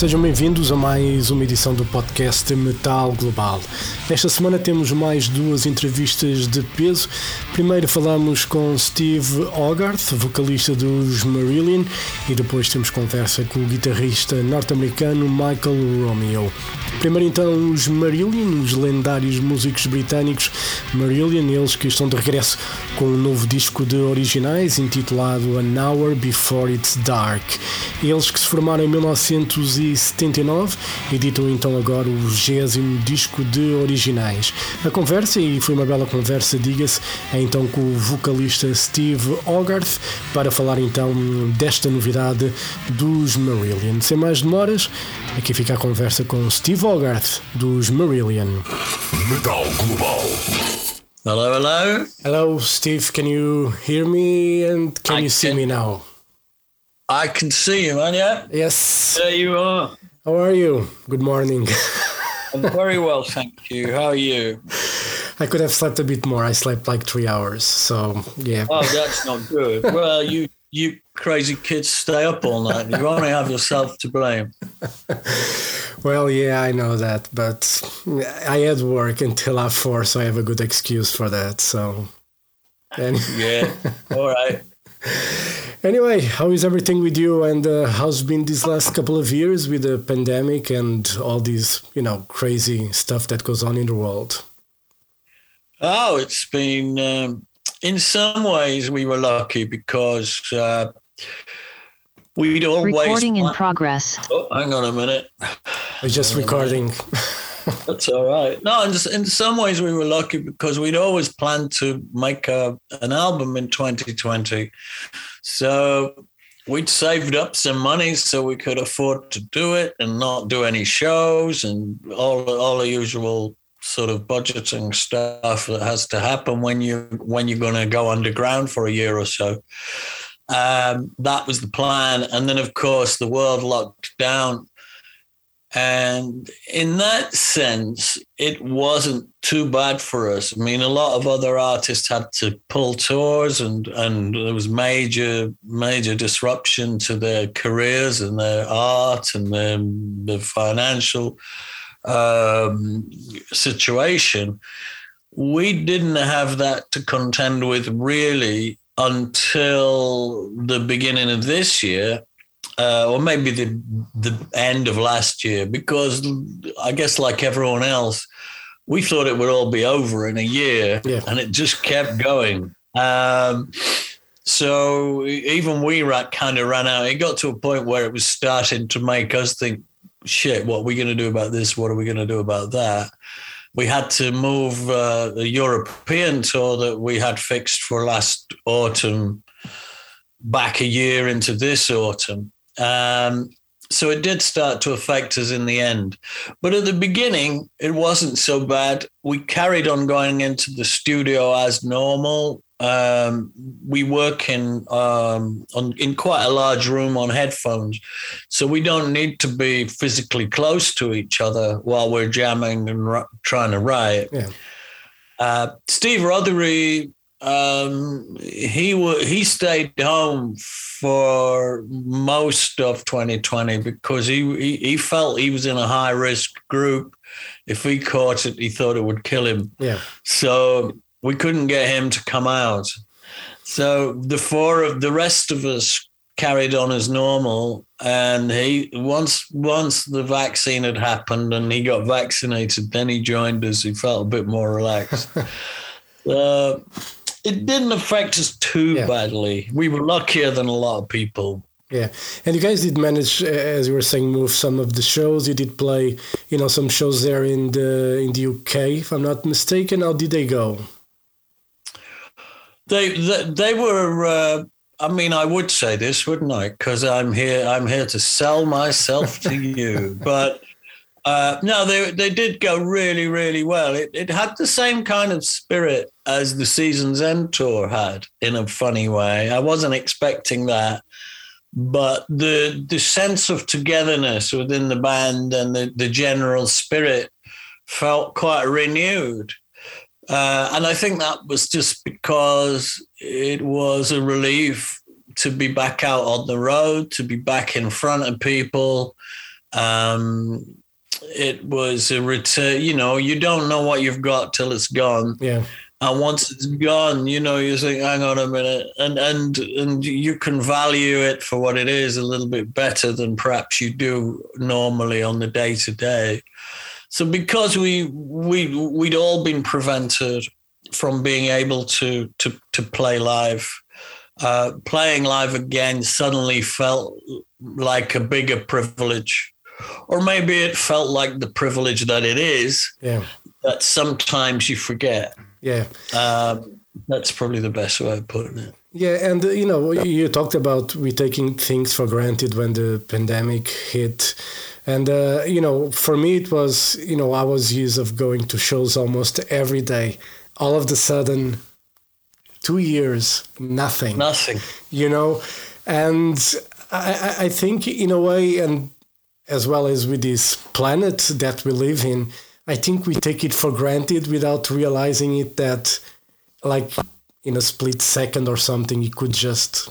Sejam bem-vindos a mais uma edição do podcast Metal Global. Esta semana temos mais duas entrevistas de peso. Primeiro falamos com Steve Hogarth, vocalista dos Marillion, e depois temos conversa com o guitarrista norte-americano Michael Romeo. Primeiro então os Marillion, os lendários músicos britânicos Marillion, eles que estão de regresso com um novo disco de originais intitulado An Hour Before It's Dark. Eles que se formaram em 1979 editam então agora o 20 disco de originais. A conversa, e foi uma bela conversa, diga-se, é então com o vocalista Steve Hogarth para falar então desta novidade dos Marillion. Sem mais demoras, aqui fica a conversa com Steve Hogarth dos Marillion. Metal Global. Hello, hello. Hello, Steve. Can you hear me and can I you see can. me now? I can see you, man. Yeah, Yes. there you are. How are you? Good morning. I'm very well, thank you. How are you? I could have slept a bit more. I slept like three hours. So, yeah. Oh, that's not good. Well, you you crazy kids stay up all night. You only have yourself to blame. Well, yeah, I know that. But I had work until half four, so I have a good excuse for that. So, Yeah. All right. anyway, how is everything with you? And uh, how's been these last couple of years with the pandemic and all these, you know, crazy stuff that goes on in the world? Oh, it's been. Um, in some ways, we were lucky because uh, we'd always. Recording in progress. Oh, hang on a minute. I was just recording. That's all right. No, in, in some ways we were lucky because we'd always planned to make a, an album in 2020. So we'd saved up some money so we could afford to do it and not do any shows and all all the usual sort of budgeting stuff that has to happen when you when you're going to go underground for a year or so. Um, that was the plan, and then of course the world locked down and in that sense, it wasn't too bad for us. I mean, a lot of other artists had to pull tours, and and there was major major disruption to their careers and their art and their, their financial um, situation. We didn't have that to contend with really until the beginning of this year uh, or maybe the the end of last year, because I guess like everyone else, we thought it would all be over in a year, Yeah. and it just kept going. Um, so even we rat kind of ran out. It got to a point where it was starting to make us think, "Shit, what are we going to do about this? What are we going to do about that?" We had to move uh, the European tour that we had fixed for last autumn back a year into this autumn. Um, so it did start to affect us in the end. But at the beginning, it wasn't so bad. We carried on going into the studio as normal. Um, we work in um, on, in quite a large room on headphones, so we don't need to be physically close to each other while we're jamming and ri- trying to write. Yeah. Uh, Steve Rothery, um, he wa he stayed home for most of 2020 because he, he he felt he was in a high risk group. If he caught it, he thought it would kill him. Yeah. So we couldn't get him to come out. So the four of the rest of us carried on as normal. And he once once the vaccine had happened and he got vaccinated, then he joined us. He felt a bit more relaxed. uh, it didn't affect us too Yeah. badly. We were luckier than a lot of people. Yeah, and you guys did manage, uh, as you were saying, move some of the shows. You did play, you know, some shows there in the in the UK, if I'm not mistaken. How did they go? They they, they were. Uh, I mean, I would say this, wouldn't I? Because I'm here. I'm here to sell myself to you. But uh, no, they they did go really, really well. It it had the same kind of spirit as the Seasons End tour had, in a funny way. I wasn't expecting that, but the the sense of togetherness within the band and the, the general spirit felt quite renewed. Uh, and I think that was just because it was a relief to be back out on the road, to be back in front of people. Um, it was a return, you know, you don't know what you've got till it's gone. Yeah. And once it's gone, you know, you think, hang on a minute, and and and you can value it for what it is a little bit better than perhaps you do normally on the day to day. So because we we we'd all been prevented from being able to to to play live, uh, playing live again suddenly felt like a bigger privilege, or maybe it felt like the privilege that it is. Yeah. That sometimes you forget. Yeah. Um, that's probably the best way of putting it. Yeah, and uh, you know, you talked about we taking things for granted when the pandemic hit, and uh, you know, for me it was you know I was used of going to shows almost every day. All of the sudden, two years, nothing. Nothing. You know, and I, I think in a way, and as well as with this planet that we live in, I think we take it for granted without realizing it that, like, in a split second or something, it could just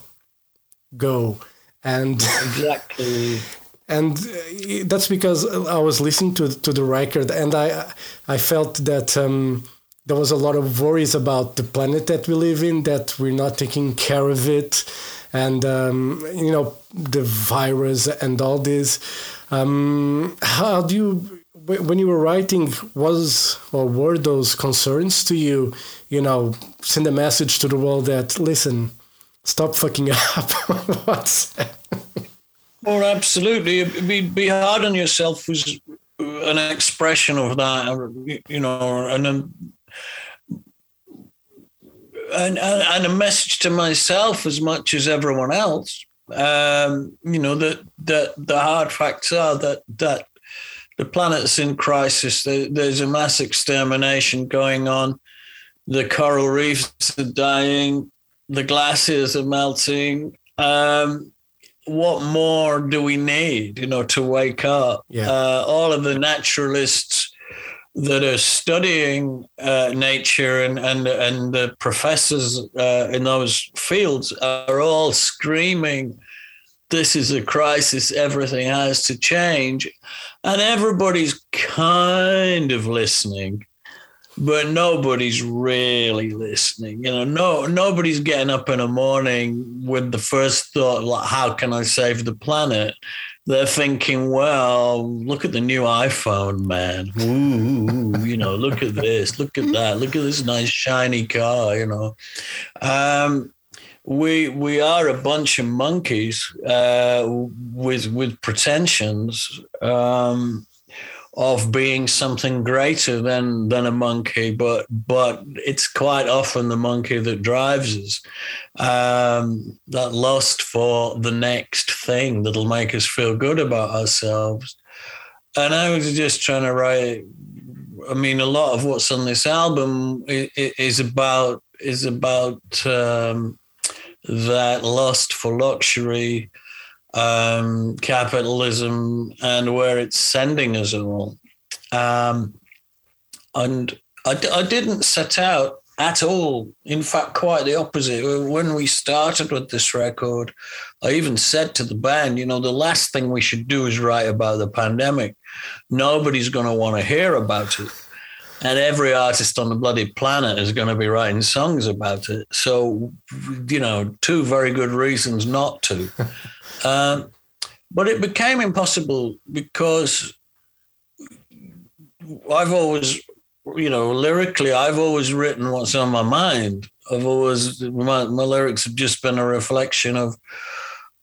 go. And Exactly. and uh, that's because I was listening to to the record, and I I felt that um, there was a lot of worries about the planet that we live in, that we're not taking care of it, and um, you know the virus and all this. Um, how do you when you were writing was or were those concerns to you? You know, send a message to the world that listen, stop fucking up. What's Or absolutely, be be hard on yourself was an expression of that, you know, and a, and, and a message to myself as much as everyone else. Um, you know that that the hard facts are that that the planet's in crisis. There, there's a mass extermination going on. The coral reefs are dying. The glaciers are melting. Um, what more do we need, you know, to wake up? Yeah. Uh, all of the naturalists that are studying uh, nature and, and, and the professors uh, in those fields are all screaming, this is a crisis, everything has to change. And everybody's kind of listening but nobody's really listening. You know, no nobody's getting up in the morning with the first thought, like, how can I save the planet? They're thinking, well, look at the new iPhone, man. Ooh, you know, look at this, look at that, look at this nice shiny car, you know. Um, we we are a bunch of monkeys uh, with with pretensions. Um, of being something greater than than a monkey, but but it's quite often the monkey that drives us. Um, that lust for the next thing that'll make us feel good about ourselves. And I was just trying to write. I mean, a lot of what's on this album is about is about um, that lust for luxury um, capitalism and where it's sending us all. Um, and I, I didn't set out at all. In fact, quite the opposite. When we started with this record, I even said to the band, you know, the last thing we should do is write about the pandemic. Nobody's going to want to hear about it. And every artist on the bloody planet is going to be writing songs about it. So, you know, two very good reasons not to. Um, but it became impossible because I've always, you know, lyrically, I've always written what's on my mind. I've always, my, my lyrics have just been a reflection of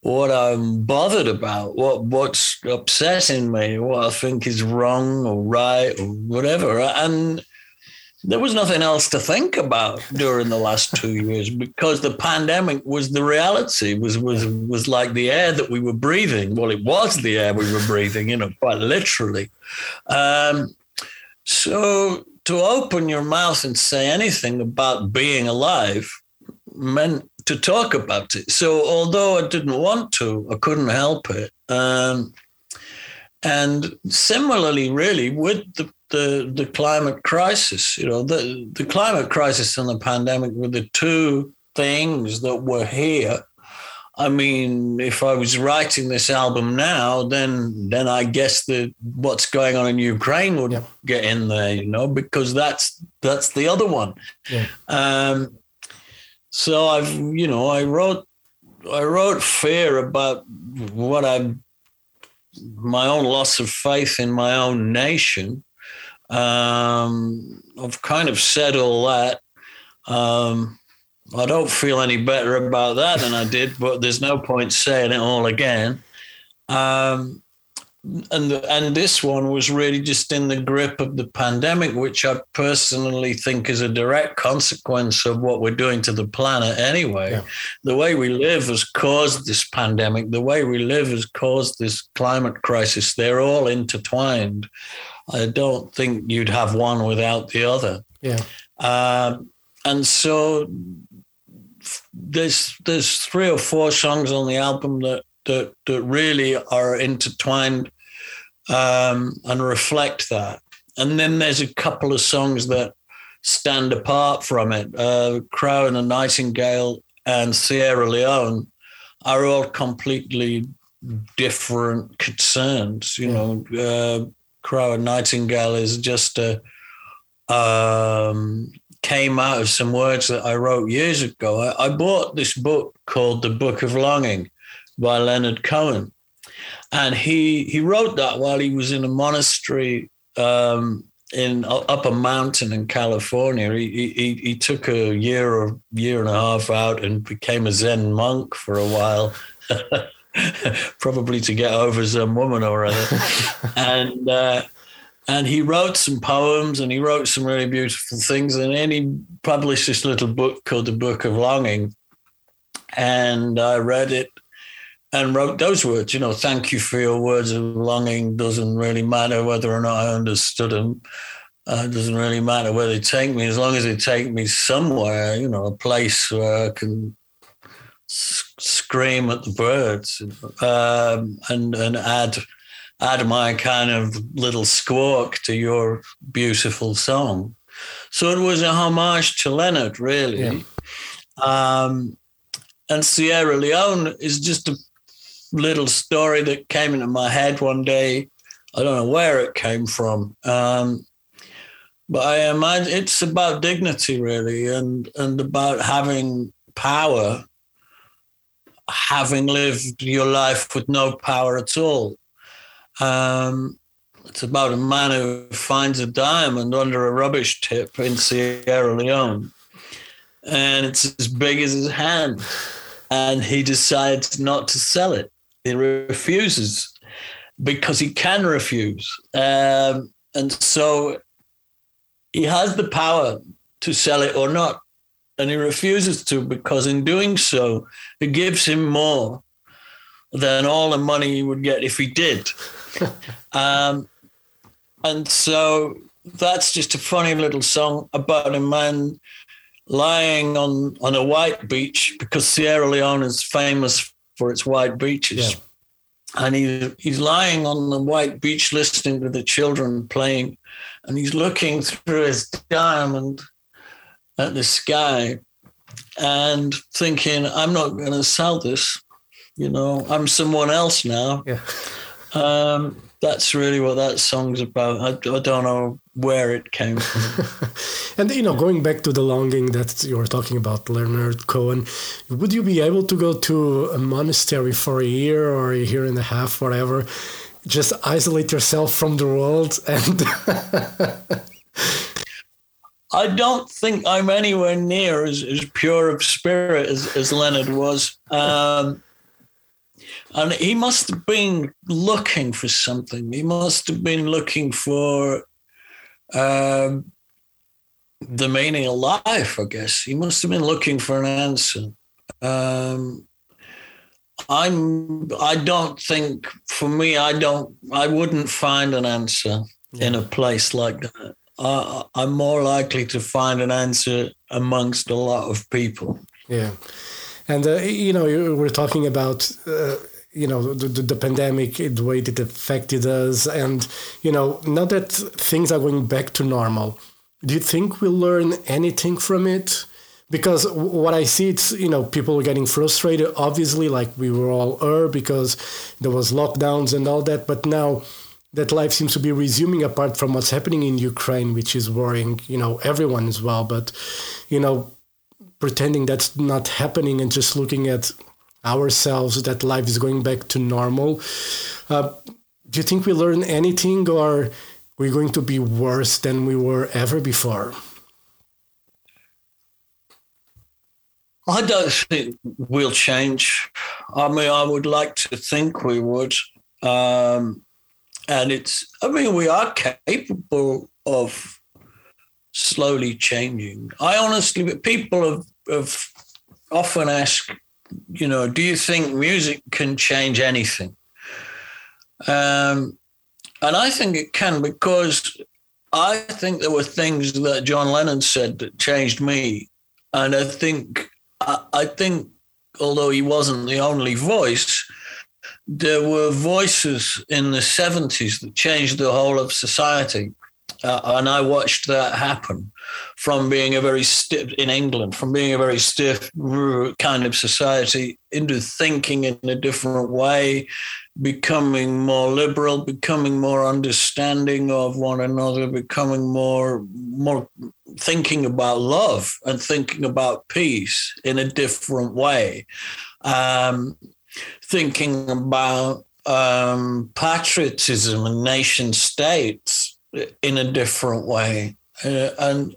what I'm bothered about, what what's upsetting me, what I think is wrong or right or whatever. And there was nothing else to think about during the last two years because the pandemic was the reality. Was was was like the air that we were breathing. Well it was the air we were breathing you know quite literally. Um, so to open your mouth and say anything about being alive meant to talk about it. So although i didn't want to i couldn't help it. Um, and similarly, really, with the the the climate crisis. You know, the the climate crisis and the pandemic were the two things that were here. I mean, if I was writing this album now, then then I guess that what's going on in Ukraine would Yeah. get in there, you know, because that's that's the other one. Yeah. Um, so I've, you know, I wrote, I wrote fear about what I, my own loss of faith in my own nation. Um, I've kind of said all that. Um, I don't feel any better about that than I did, but there's no point saying it all again. Um, and and this one was really just in the grip of the pandemic, which I personally think is a direct consequence of what we're doing to the planet anyway. Yeah. The way we live has caused this pandemic. The way we live has caused this climate crisis. They're all intertwined. I don't think you'd have one without the other. Yeah. Um, and so there's there's three or four songs on the album that that that really are intertwined um, and reflect that. And then there's a couple of songs that stand apart from it. Uh, Crow and a Nightingale and Sierra Leone are all completely different concerns. You know, uh, Crow and Nightingale is just a um, came out of some words that I wrote years ago. I, I bought this book called The Book of Longing by Leonard Cohen, and he he wrote that while he was in a monastery um, in up a mountain in California. He, he he took a year or year and a half out and became a Zen monk for a while. Probably to get over some woman or other, and uh, and he wrote some poems and he wrote some really beautiful things. And then he published this little book called The Book of Longing. And I read it and wrote those words, you know, thank you for your words of longing. Doesn't really matter whether or not I understood them. Uh, doesn't really matter where they take me, as long as they take me somewhere, you know, a place where I can scream at the birds um, and and add add my kind of little squawk to your beautiful song. So it was a homage to Leonard, really. Yeah. Um, and Sierra Leone is just a little story that came into my head one day. I don't know where it came from. Um, but I imagine it's about dignity, really, and, and about having power, having lived your life with no power at all. Um, it's about a man who finds a diamond under a rubbish tip in Sierra Leone, and it's as big as his hand, and he decides not to sell it. He refuses because he can refuse, um, and so he has the power to sell it or not, and he refuses to because in doing so, it gives him more than all the money he would get if he did. um, and so that's just a funny little song about a man lying on, on a white beach because Sierra Leone is famous for its white beaches. Yeah. And he, he's lying on the white beach listening to the children playing, and he's looking through his diamond at the sky and thinking, I'm not going to sell this. You know, I'm someone else now. Yeah. Um, that's really what that song's about. I, I don't know where it came from. And you know, going back to the longing that you were talking about, Leonard Cohen, would you be able to go to a monastery for a year or a year and a half, whatever, just isolate yourself from the world and I don't think I'm anywhere near as, as pure of spirit as, as Leonard was. Um, and he must have been looking for something. He must have been looking for um, the meaning of life, I guess. He must have been looking for an answer. Um, I'm. I don't think for me. I don't. I wouldn't find an answer in a place like that. I, I'm more likely to find an answer amongst a lot of people. Yeah, and uh, you know, you were talking about uh, you know the, the, the, pandemic the way it affected us and you know now that things are going back to normal do you think we'll learn anything from it because what i see it's you know people are getting frustrated obviously like we were all er because there was lockdowns and all that but now that life seems to be resuming apart from what's happening in ukraine which is worrying you know everyone as well but you know pretending that's not happening and just looking at ourselves that life is going back to normal. Uh, do you think we learn anything or we're going to be worse than we were ever before? I don't think we'll change. I mean, I would like to think we would. Um, and it's, I mean, we are capable of slowly changing. I honestly, people have, have often asked you know, do you think music can change anything? Um, and I think it can because I think there were things that John Lennon said that changed me, and I think I, I think although he wasn't the only voice, there were voices in the 70s that changed the whole of society. Uh, and I watched that happen from being a very stiff in England, from being a very stiff kind of society into thinking in a different way, becoming more liberal, becoming more understanding of one another, becoming more more thinking about love and thinking about peace in a different way, um, thinking about um, patriotism and nation states in a different way. Uh, and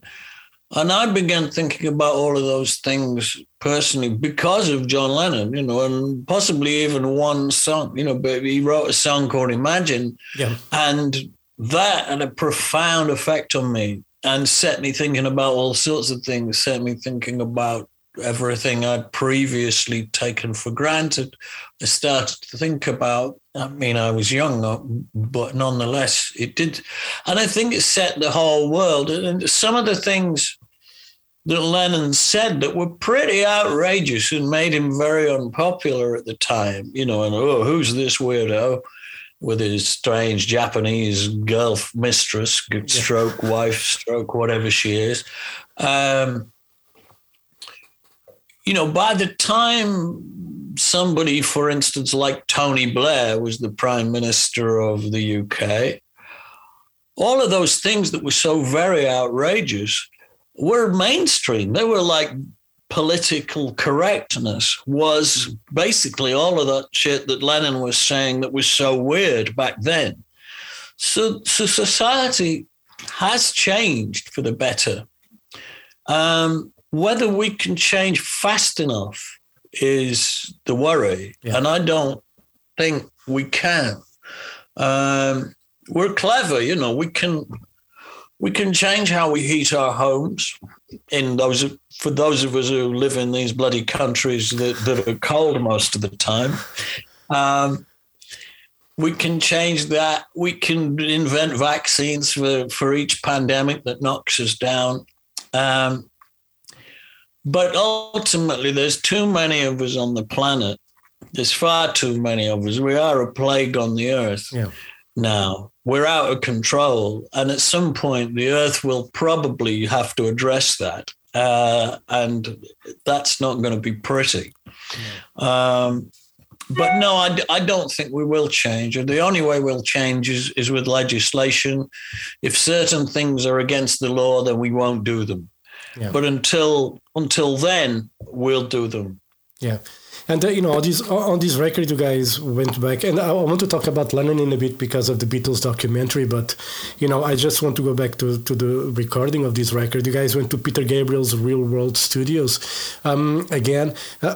and I began thinking about all of those things personally because of John Lennon, you know, and possibly even one song, you know, but he wrote a song called Imagine. Yeah. And that had a profound effect on me and set me thinking about all sorts of things, set me thinking about everything I'd previously taken for granted. I started to think about, I mean, I was young, uh, but nonetheless, it did. And I think it set the whole world. And some of the things that Lennon said that were pretty outrageous and made him very unpopular at the time, you know, and oh, who's this weirdo? with his strange Japanese girl mistress, good stroke wife, stroke whatever she is. Um, you know, by the time somebody, for instance, like Tony Blair was the prime minister of the UK, all of those things that were so very outrageous were mainstream. They were like political correctness was basically all of that shit that Lennon was saying that was so weird back then. So, so society has changed for the better. Um, whether we can change fast enough is the worry. Yeah. And I don't think we can. Um, we're clever, you know, we can we can change how we heat our homes in those for those of us who live in these bloody countries that, that are cold most of the time. Um, we can change that. We can invent vaccines for, for each pandemic that knocks us down. Um, but ultimately, there's too many of us on the planet. There's far too many of us. We are a plague on the earth yeah. now. We're out of control. And at some point, the earth will probably have to address that. Uh, and that's not going to be pretty. Yeah. Um, but no, I, I don't think we will change. And The only way we'll change is, is with legislation. If certain things are against the law, then we won't do them. Yeah. But until until then, we'll do them. Yeah. And uh, you know, on this on this record, you guys went back, and I want to talk about Lennon in a bit because of the Beatles documentary. But you know, I just want to go back to, to the recording of this record. You guys went to Peter Gabriel's Real World Studios um, again. Uh,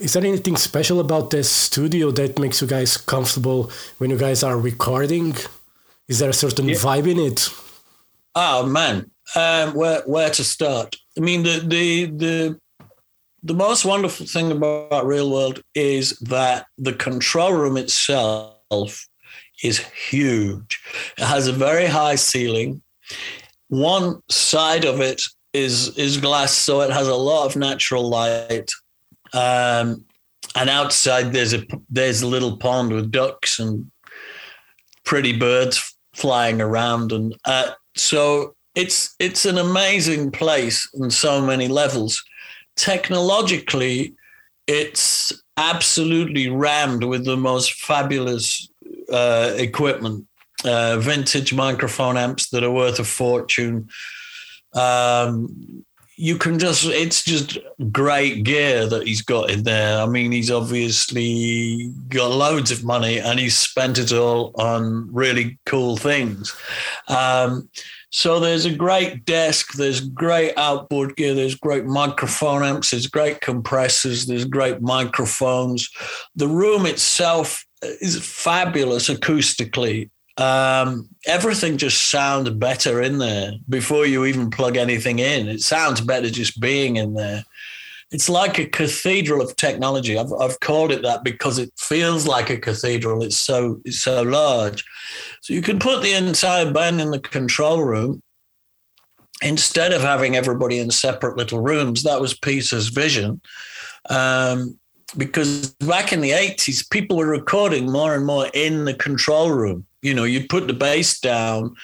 is there anything special about this studio that makes you guys comfortable when you guys are recording? Is there a certain yeah. vibe in it? Oh man, um, where where to start? I mean, the the the the most wonderful thing about Real World is that the control room itself is huge. It has a very high ceiling. One side of it is is glass, so it has a lot of natural light. Um, and outside there's a there's a little pond with ducks and pretty birds flying around, and uh, so it's it's an amazing place on so many levels. Technologically, it's absolutely rammed with the most fabulous uh, equipment, uh, vintage microphone amps that are worth a fortune. Um, you can just, it's just great gear that he's got in there. I mean, he's obviously got loads of money and he's spent it all on really cool things. Um, so there's a great desk, there's great outboard gear, there's great microphone amps, there's great compressors, there's great microphones. The room itself is fabulous acoustically. Um, everything just sounds better in there before you even plug anything in. It sounds better just being in there. It's like a cathedral of technology. I've, I've called it that because it feels like a cathedral. It's so it's so large. So you can put the entire band in the control room instead of having everybody in separate little rooms. That was Peter's vision. Um, because back in the 80s, people were recording more and more in the control room. You know, you'd put the bass down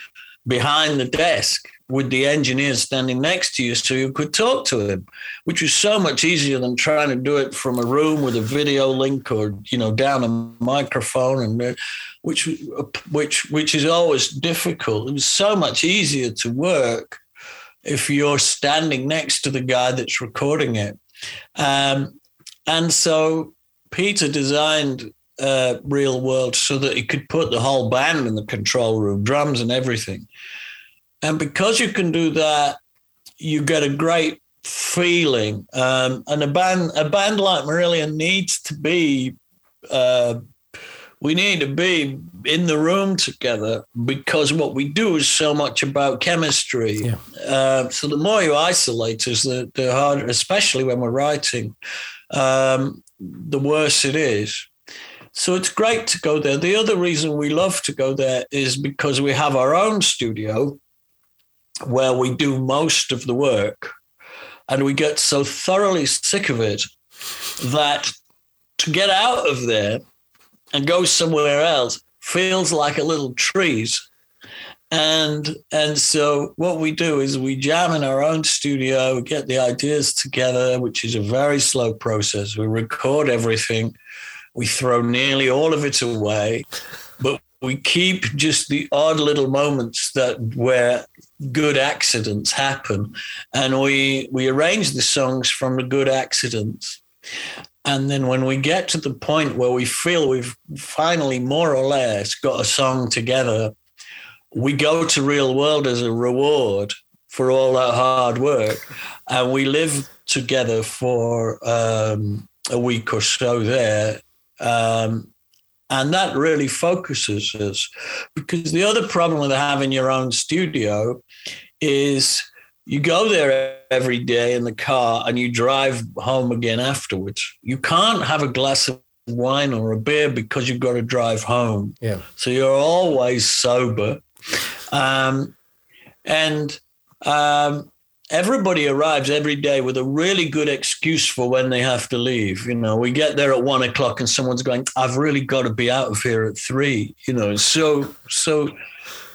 behind the desk with the engineer standing next to you so you could talk to him, which was so much easier than trying to do it from a room with a video link or, you know, down a microphone and uh, which which which is always difficult. It was so much easier to work if you're standing next to the guy that's recording it. Um, and so Peter designed uh, Real World so that he could put the whole band in the control room, drums and everything. And because you can do that, you get a great feeling. Um, and a band, a band like Marillion needs to be, uh, we need to be in the room together because what we do is so much about chemistry. Yeah. Uh, so the more you isolate us, the, the harder, especially when we're writing um, the worse it is. So it's great to go there. The other reason we love to go there is because we have our own studio where we do most of the work. And we get so thoroughly sick of it that to get out of there and go somewhere else feels like a little treat. And and so what we do is we jam in our own studio get the ideas together which is a very slow process. We record everything. We throw nearly all of it away. But we keep just the odd little moments that where good accidents happen. And we we arrange the songs from the good accidents. And then when we get to the point where we feel we've finally more or less got a song together we go to real world as a reward for all that hard work. And we live together for um, a week or so there. Um, and that really focuses us because the other problem with having your own studio is you go there every day in the car and you drive home again afterwards. You can't have a glass of wine or a beer because you've got to drive home. Yeah. So you're always sober. Um, and um, everybody arrives every day with a really good excuse for when they have to leave. You know, we get there at one o'clock and someone's going, I've really got to be out of here at three. You know, so, so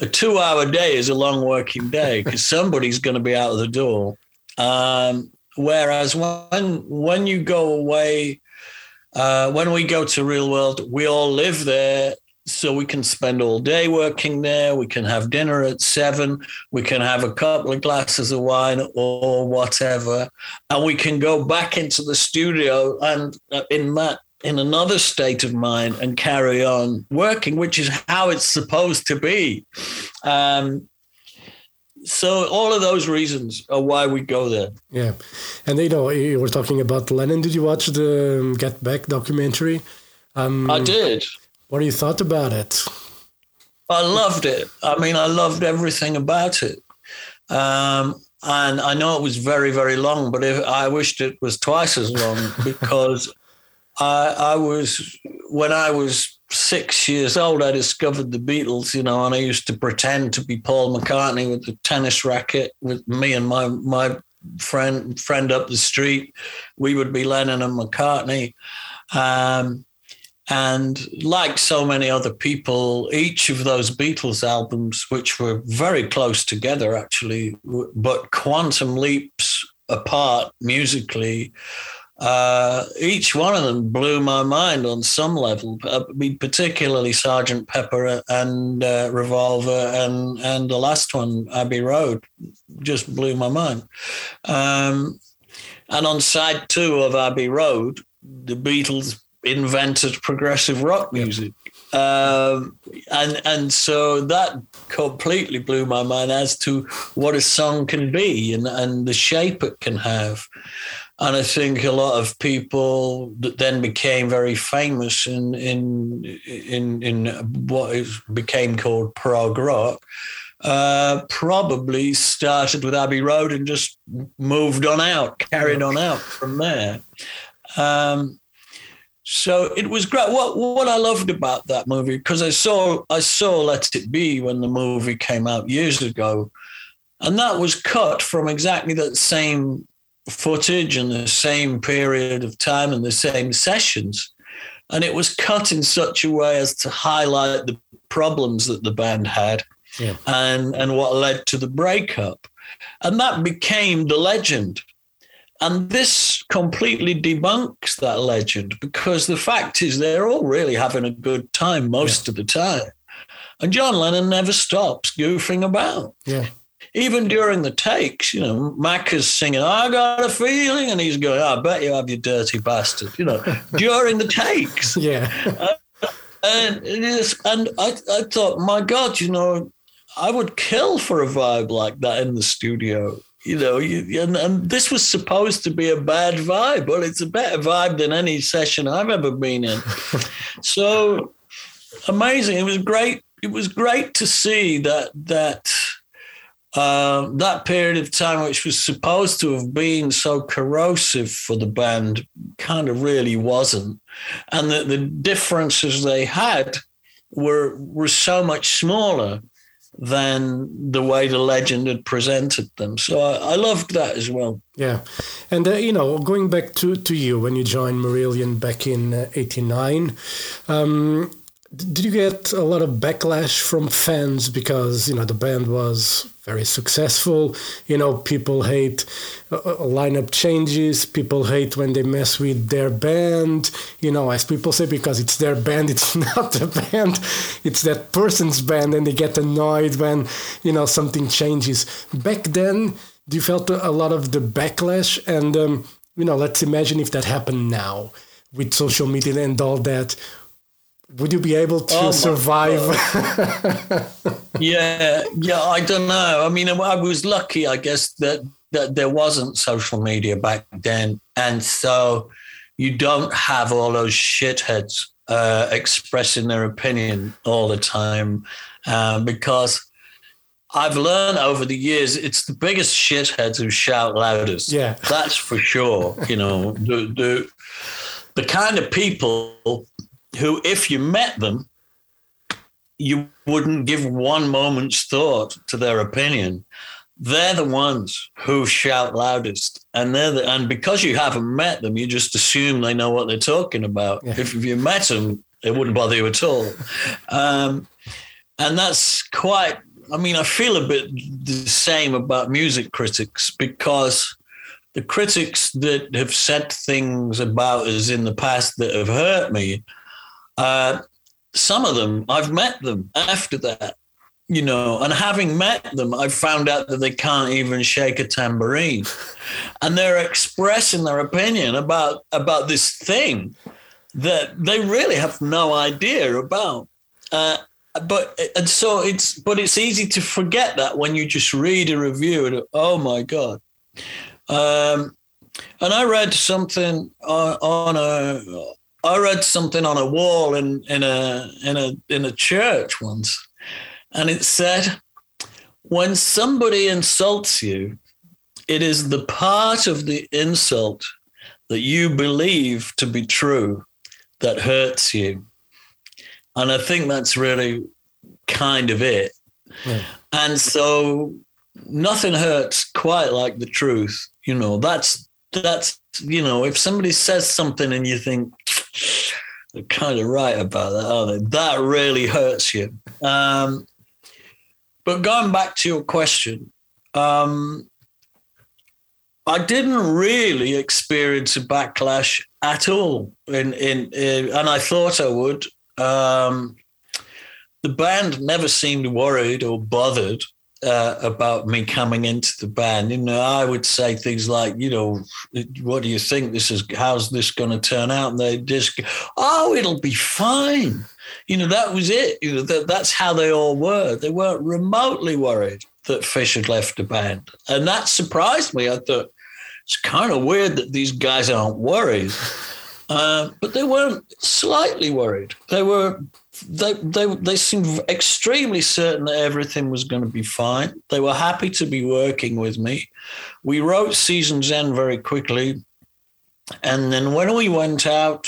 a two hour day is a long working day because somebody's going to be out of the door. Um, whereas when, when you go away, uh, when we go to real world, we all live there so we can spend all day working there. We can have dinner at seven. We can have a couple of glasses of wine or whatever, and we can go back into the studio and uh, in that in another state of mind and carry on working, which is how it's supposed to be. Um, so all of those reasons are why we go there. Yeah, and you know you were talking about Lennon. Did you watch the um, Get Back documentary? Um, I did. What do you thought about it? I loved it. I mean, I loved everything about it. Um, and I know it was very, very long, but if, I wished it was twice as long because I, I was, when I was six years old, I discovered the Beatles, you know, and I used to pretend to be Paul McCartney with the tennis racket with me and my, my friend, friend up the street. We would be Lennon and McCartney. Um, and like so many other people, each of those Beatles albums, which were very close together actually, but quantum leaps apart musically, uh, each one of them blew my mind on some level. I mean, particularly Sergeant Pepper and uh, Revolver, and and the last one, Abbey Road, just blew my mind. Um, and on side two of Abbey Road, the Beatles invented progressive rock music. Um, and and so that completely blew my mind as to what a song can be and, and the shape it can have. And I think a lot of people that then became very famous in in in in what is, became called prog rock uh, probably started with Abbey Road and just moved on out, carried on out from there. Um, so it was great. What what I loved about that movie because I saw I saw Let It Be when the movie came out years ago, and that was cut from exactly that same footage and the same period of time and the same sessions. And it was cut in such a way as to highlight the problems that the band had yeah. and, and what led to the breakup. And that became the legend. And this completely debunks that legend because the fact is they're all really having a good time most yeah. of the time. And John Lennon never stops goofing about. Yeah even during the takes, you know, Mac is singing, I got a feeling, and he's going, I bet you have, you dirty bastard, you know, during the takes. Yeah. Uh, and it is, and I, I thought, my God, you know, I would kill for a vibe like that in the studio. You know, you, and, and this was supposed to be a bad vibe. Well, it's a better vibe than any session I've ever been in. so amazing. It was great. It was great to see that that uh, that period of time, which was supposed to have been so corrosive for the band, kind of really wasn't. And that the differences they had were were so much smaller than the way the legend had presented them. So I, I loved that as well. Yeah. And, uh, you know, going back to, to you when you joined Marillion back in uh, 89, um, did you get a lot of backlash from fans because, you know, the band was very successful. You know, people hate uh, uh, lineup changes. People hate when they mess with their band. You know, as people say, because it's their band, it's not the band, it's that person's band, and they get annoyed when you know something changes. Back then, do you felt a lot of the backlash? And um, you know, let's imagine if that happened now with social media and all that would you be able to oh survive? yeah, yeah, I don't know. I mean, I was lucky, I guess, that that there wasn't social media back then, and so you don't have all those shitheads uh, expressing their opinion all the time, uh, because I've learned over the years it's the biggest shitheads who shout loudest. Yeah, that's for sure. You know, the the the kind of people who, if you met them, you wouldn't give one moment's thought to their opinion. They're the ones who shout loudest, and they're the, and because you haven't met them, you just assume they know what they're talking about. Yeah. If, you met them, it wouldn't bother you at all. Um, and that's quite. I mean, I feel a bit the same about music critics because the critics that have said things about us in the past that have hurt me uh, some of them, I've met them after that, you know, and having met them, I've found out that they can't even shake a tambourine, and they're expressing their opinion about about this thing that they really have no idea about. Uh, but and so it's but it's easy to forget that when you just read a review and oh my god. Um, and I read something on, on a I read something on a wall in, in a in a in a church once, and it said, "When somebody insults you, it is the part of the insult that you believe to be true that hurts you." And I think that's really kind of it. And so nothing hurts quite like the truth. You know, that's that's you know, if somebody says something and you think They're kind of right about that, aren't they? That really hurts you. Um, but going back to your question, um, I didn't really experience a backlash at all, in, in, in and I thought I would. Um, the band never seemed worried or bothered uh, about me coming into the band. You know, I would say things like, you know, what do you think this is? How's this going to turn out? And they just, oh, it'll be fine. You know, that was it. You know, that, that's how they all were. They weren't remotely worried that Fish had left the band, and that surprised me. I thought it's kind of weird that these guys aren't worried. Uh, but they weren't slightly worried. They were they they they seemed extremely certain that everything was going to be fine. They were happy to be working with me. We wrote Seasons End very quickly, and then when we went out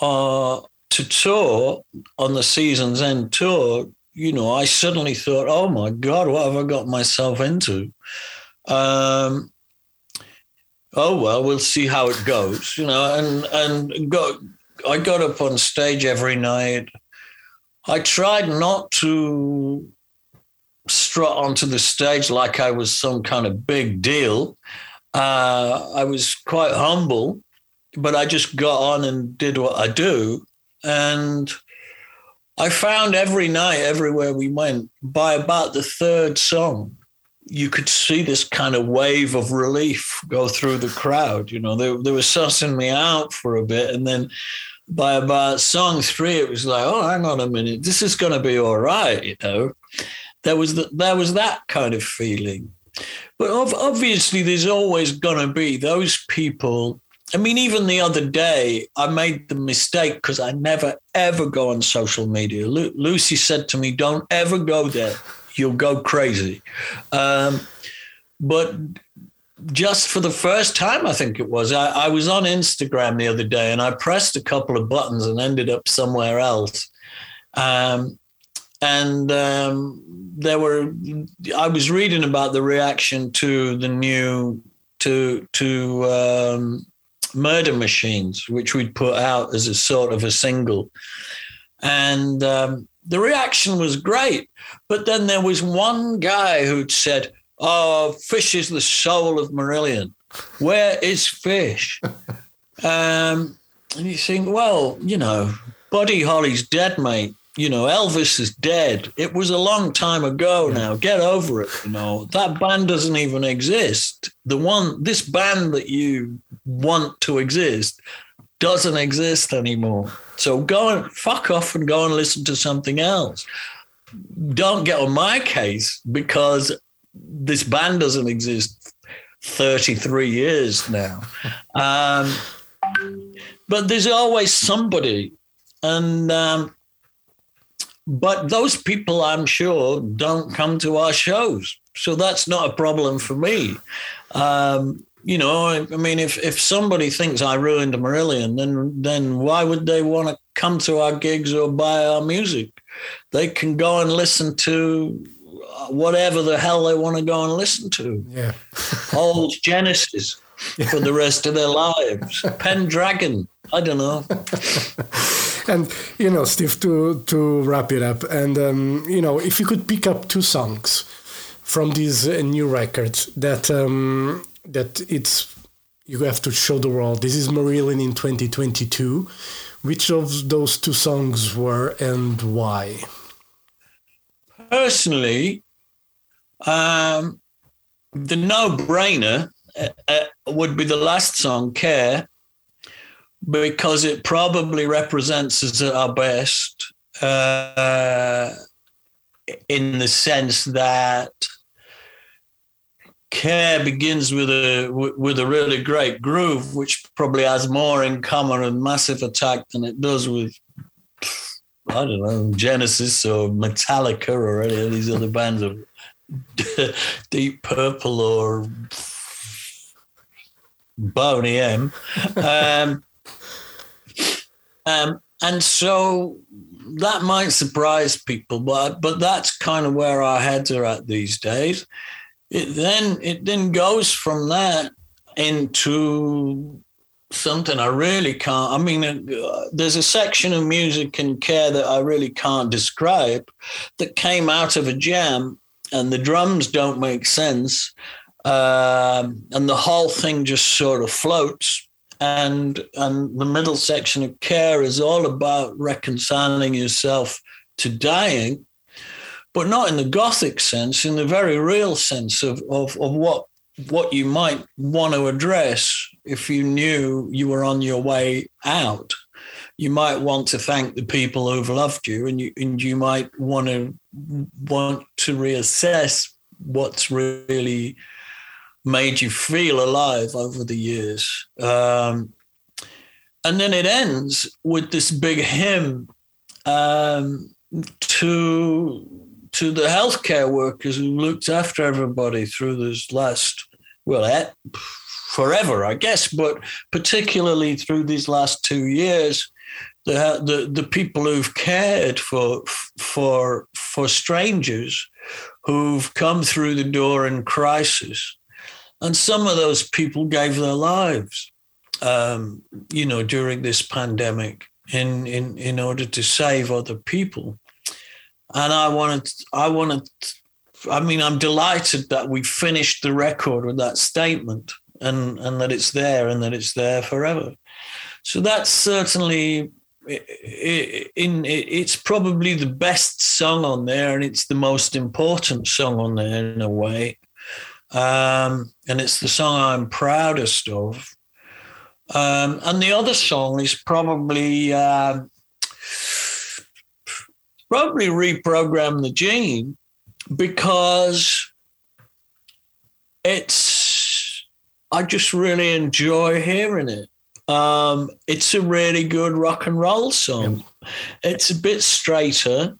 uh, to tour on the Seasons End tour, you know, I suddenly thought, "Oh my God, what have I got myself into?" Um, oh well, we'll see how it goes, you know, and and got I got up on stage every night I tried not to strut onto the stage like I was some kind of big deal. Uh, I was quite humble, but I just got on and did what I do. And I found every night, everywhere we went, by about the third song, you could see this kind of wave of relief go through the crowd. You know, they, they were sussing me out for a bit. And then by about song three, it was like, oh, hang on a minute, this is going to be all right, you know. There was the, there was that kind of feeling, but obviously, there's always going to be those people. I mean, even the other day, I made the mistake because I never ever go on social media. Lu- Lucy said to me, "Don't ever go there; you'll go crazy." Um, but just for the first time, I think it was, I, I, was on Instagram the other day and I pressed a couple of buttons and ended up somewhere else. Um, and um, there were, I was reading about the reaction to the new, to, to um, Murder Machines, which we'd put out as a sort of a single. And um, the reaction was great. But then there was one guy who'd said, Oh, Fish is the soul of Marillion. Where is Fish? um, and you think, well, you know, Buddy Holly's dead, mate. You know, Elvis is dead. It was a long time ago now. Get over it. You know, that band doesn't even exist. The one, this band that you want to exist doesn't exist anymore. So go and fuck off and go and listen to something else. Don't get on my case because this band doesn't exist 33 years now. Um, but there's always somebody. And, um, but those people, I'm sure, don't come to our shows. So that's not a problem for me. Um, you know, I, I mean, if, if somebody thinks I ruined Marillion, then then why would they want to come to our gigs or buy our music? They can go and listen to whatever the hell they want to go and listen to. Yeah. Old Genesis for the rest of their lives. Pendragon. I don't know. and you know, Steve, to to wrap it up, and um, you know, if you could pick up two songs from these uh, new records that um, that it's you have to show the world. This is Marillion in 2022. Which of those two songs were and why? Personally, um, the no-brainer uh, uh, would be the last song, "Care," because it probably represents us at our best uh, in the sense that care begins with a with a really great groove, which probably has more in common with Massive Attack than it does with I don't know Genesis or Metallica or any of these other bands. Of Deep Purple or Boney M. Um, um, and so that might surprise people, but but that's kind of where our heads are at these days. It then it then goes from that into something I really can't. I mean, uh, there's a section of music and care that I really can't describe that came out of a jam, and the drums don't make sense, um, and the whole thing just sort of floats. And and the middle section of care is all about reconciling yourself to dying, but not in the gothic sense, in the very real sense of of, of what what you might want to address if you knew you were on your way out. You might want to thank the people who've loved you, and you and you might want to want to reassess what's really made you feel alive over the years. Um, and then it ends with this big hymn um, to to the healthcare workers who looked after everybody through this last well eh, forever, I guess, but particularly through these last two years, the the, the people who've cared for for for strangers who've come through the door in crisis, and some of those people gave their lives, um, you know, during this pandemic in in in order to save other people. And I wanted, I wanted, I mean, I'm delighted that we finished the record with that statement and and that it's there and that it's there forever. So that's certainly in it's probably the best song on there and it's the most important song on there in a way um, and it's the song i'm proudest of um, and the other song is probably uh, probably reprogram the gene because it's I just really enjoy hearing it. Um, it's a really good rock and roll song. Yeah. It's a bit straighter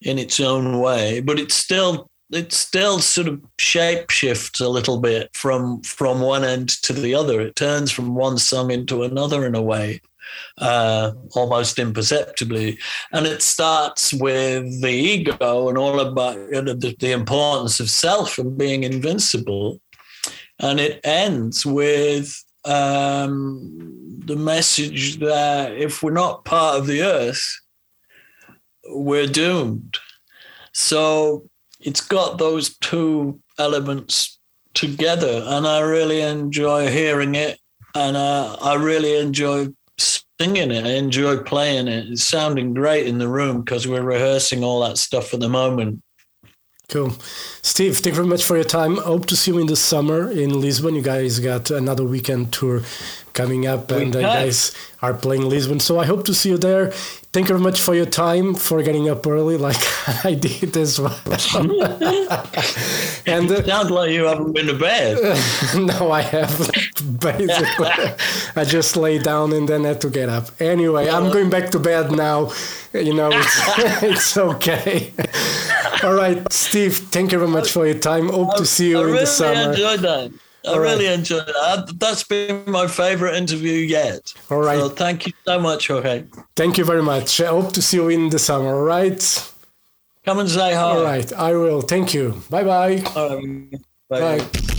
in its own way, but it's still it still sort of shapeshifts a little bit from from one end to the other. It turns from one song into another in a way uh, almost imperceptibly. And it starts with the ego and all about you know, the, the importance of self and being invincible. And it ends with um, the message that if we're not part of the earth, we're doomed. So it's got those two elements together, and I really enjoy hearing it, and uh, I really enjoy singing it. I enjoy playing it. It's sounding great in the room because we're rehearsing all that stuff at the moment. Cool. Steve, thank you very much for your time. Hope to see you in the summer in Lisbon. You guys got another weekend tour coming up, and uh, guys are playing Lisbon. So I hope to see you there. Thank you very much for your time, for getting up early, like I did as well. and uh, sounds like you haven't been to bed. no, I haven't. Basically, I just lay down and then had to get up. Anyway, I'm going back to bed now. You know, it's, it's okay. All right, Steve. Thank you very much for your time. Hope I, to see you I in really the summer. Enjoyed that. I All really right. enjoyed that. That's been my favorite interview yet. All right. So thank you so much, Jorge. Thank you very much. I hope to see you in the summer, all right? Come and say hi. All right, I will. Thank you. Bye-bye. bye. Bye.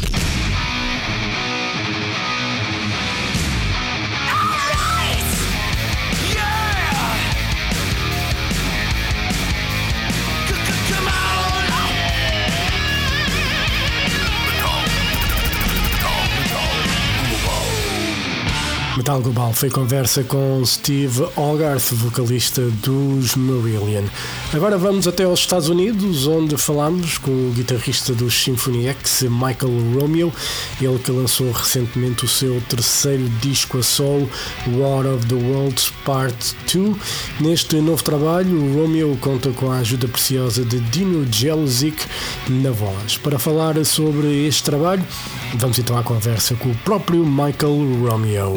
Metal Global foi conversa com Steve Hogarth, vocalista dos Marillion. Agora vamos até aos Estados Unidos, onde falamos com o guitarrista dos Symphony X, Michael Romeo, ele que lançou recentemente o seu terceiro disco a solo, War of the Worlds Part 2. Neste novo trabalho, Romeo conta com a ajuda preciosa de Dino Jelusic na voz. Para falar sobre este trabalho, vamos então à conversa com o próprio Michael Romeo.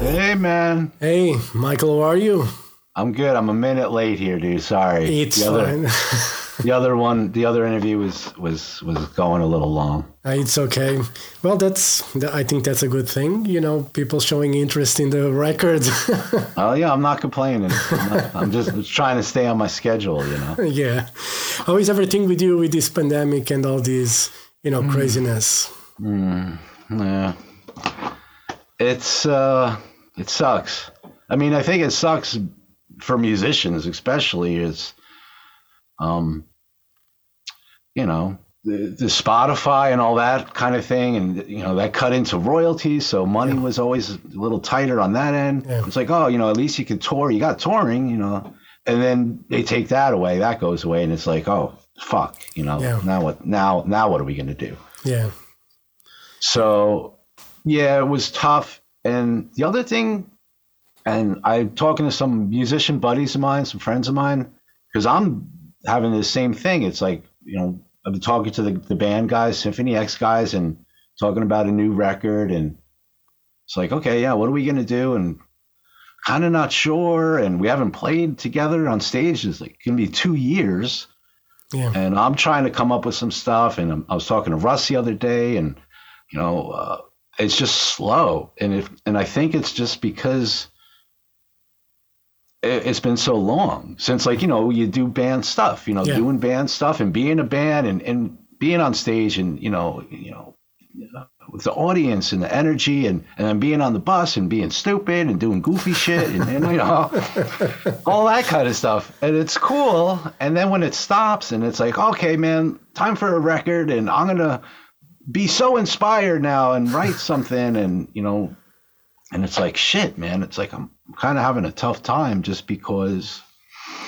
Hey, man. Hey, Michael, how are you? I'm good. I'm a minute late here, dude. Sorry. It's the fine. Other, the other one, the other interview was was was going a little long. Uh, it's okay. Well, that's I think that's a good thing. You know, people showing interest in the record. oh yeah, I'm not complaining. I'm, not, I'm just trying to stay on my schedule. You know. Yeah. How is everything with you with this pandemic and all this, you know, mm. craziness? Mm. Yeah it's uh, it sucks. I mean, I think it sucks for musicians, especially. Is um, you know, the, the Spotify and all that kind of thing, and you know that cut into royalties, so money Yeah. was always a little tighter on that end. Yeah. It's like, oh, you know, at least you could tour. You got touring, you know, and then they take that away, that goes away, and it's like, oh, fuck, you know, Yeah. now what? Now, now what are we gonna do? Yeah. So, yeah, it was tough. And the other thing, and I'm talking to some musician buddies of mine, some friends of mine, because I'm having the same thing. It's like, you know, I've been talking to the, the band guys, Symphony X guys, and talking about a new record. And it's like, okay, yeah, what are we going to do? And kind of not sure. And we haven't played together on stage. It's like going to be two years Yeah. and I'm trying to come up with some stuff. And I was talking to Russ the other day, and you know, uh, it's just slow. And if and I think it's just because it, it's been so long since, like, you know, you do band stuff. You know, Yeah. doing band stuff and being a band and and being on stage and you know, you know. With the audience and the energy, and, and then being on the bus and being stupid and doing goofy shit, and, and you know, all that kind of stuff. And it's cool. And then when it stops and it's like, okay, man, time for a record and I'm going to be so inspired now and write something. And, you know, and it's like, shit, man, it's like I'm kind of having a tough time just because,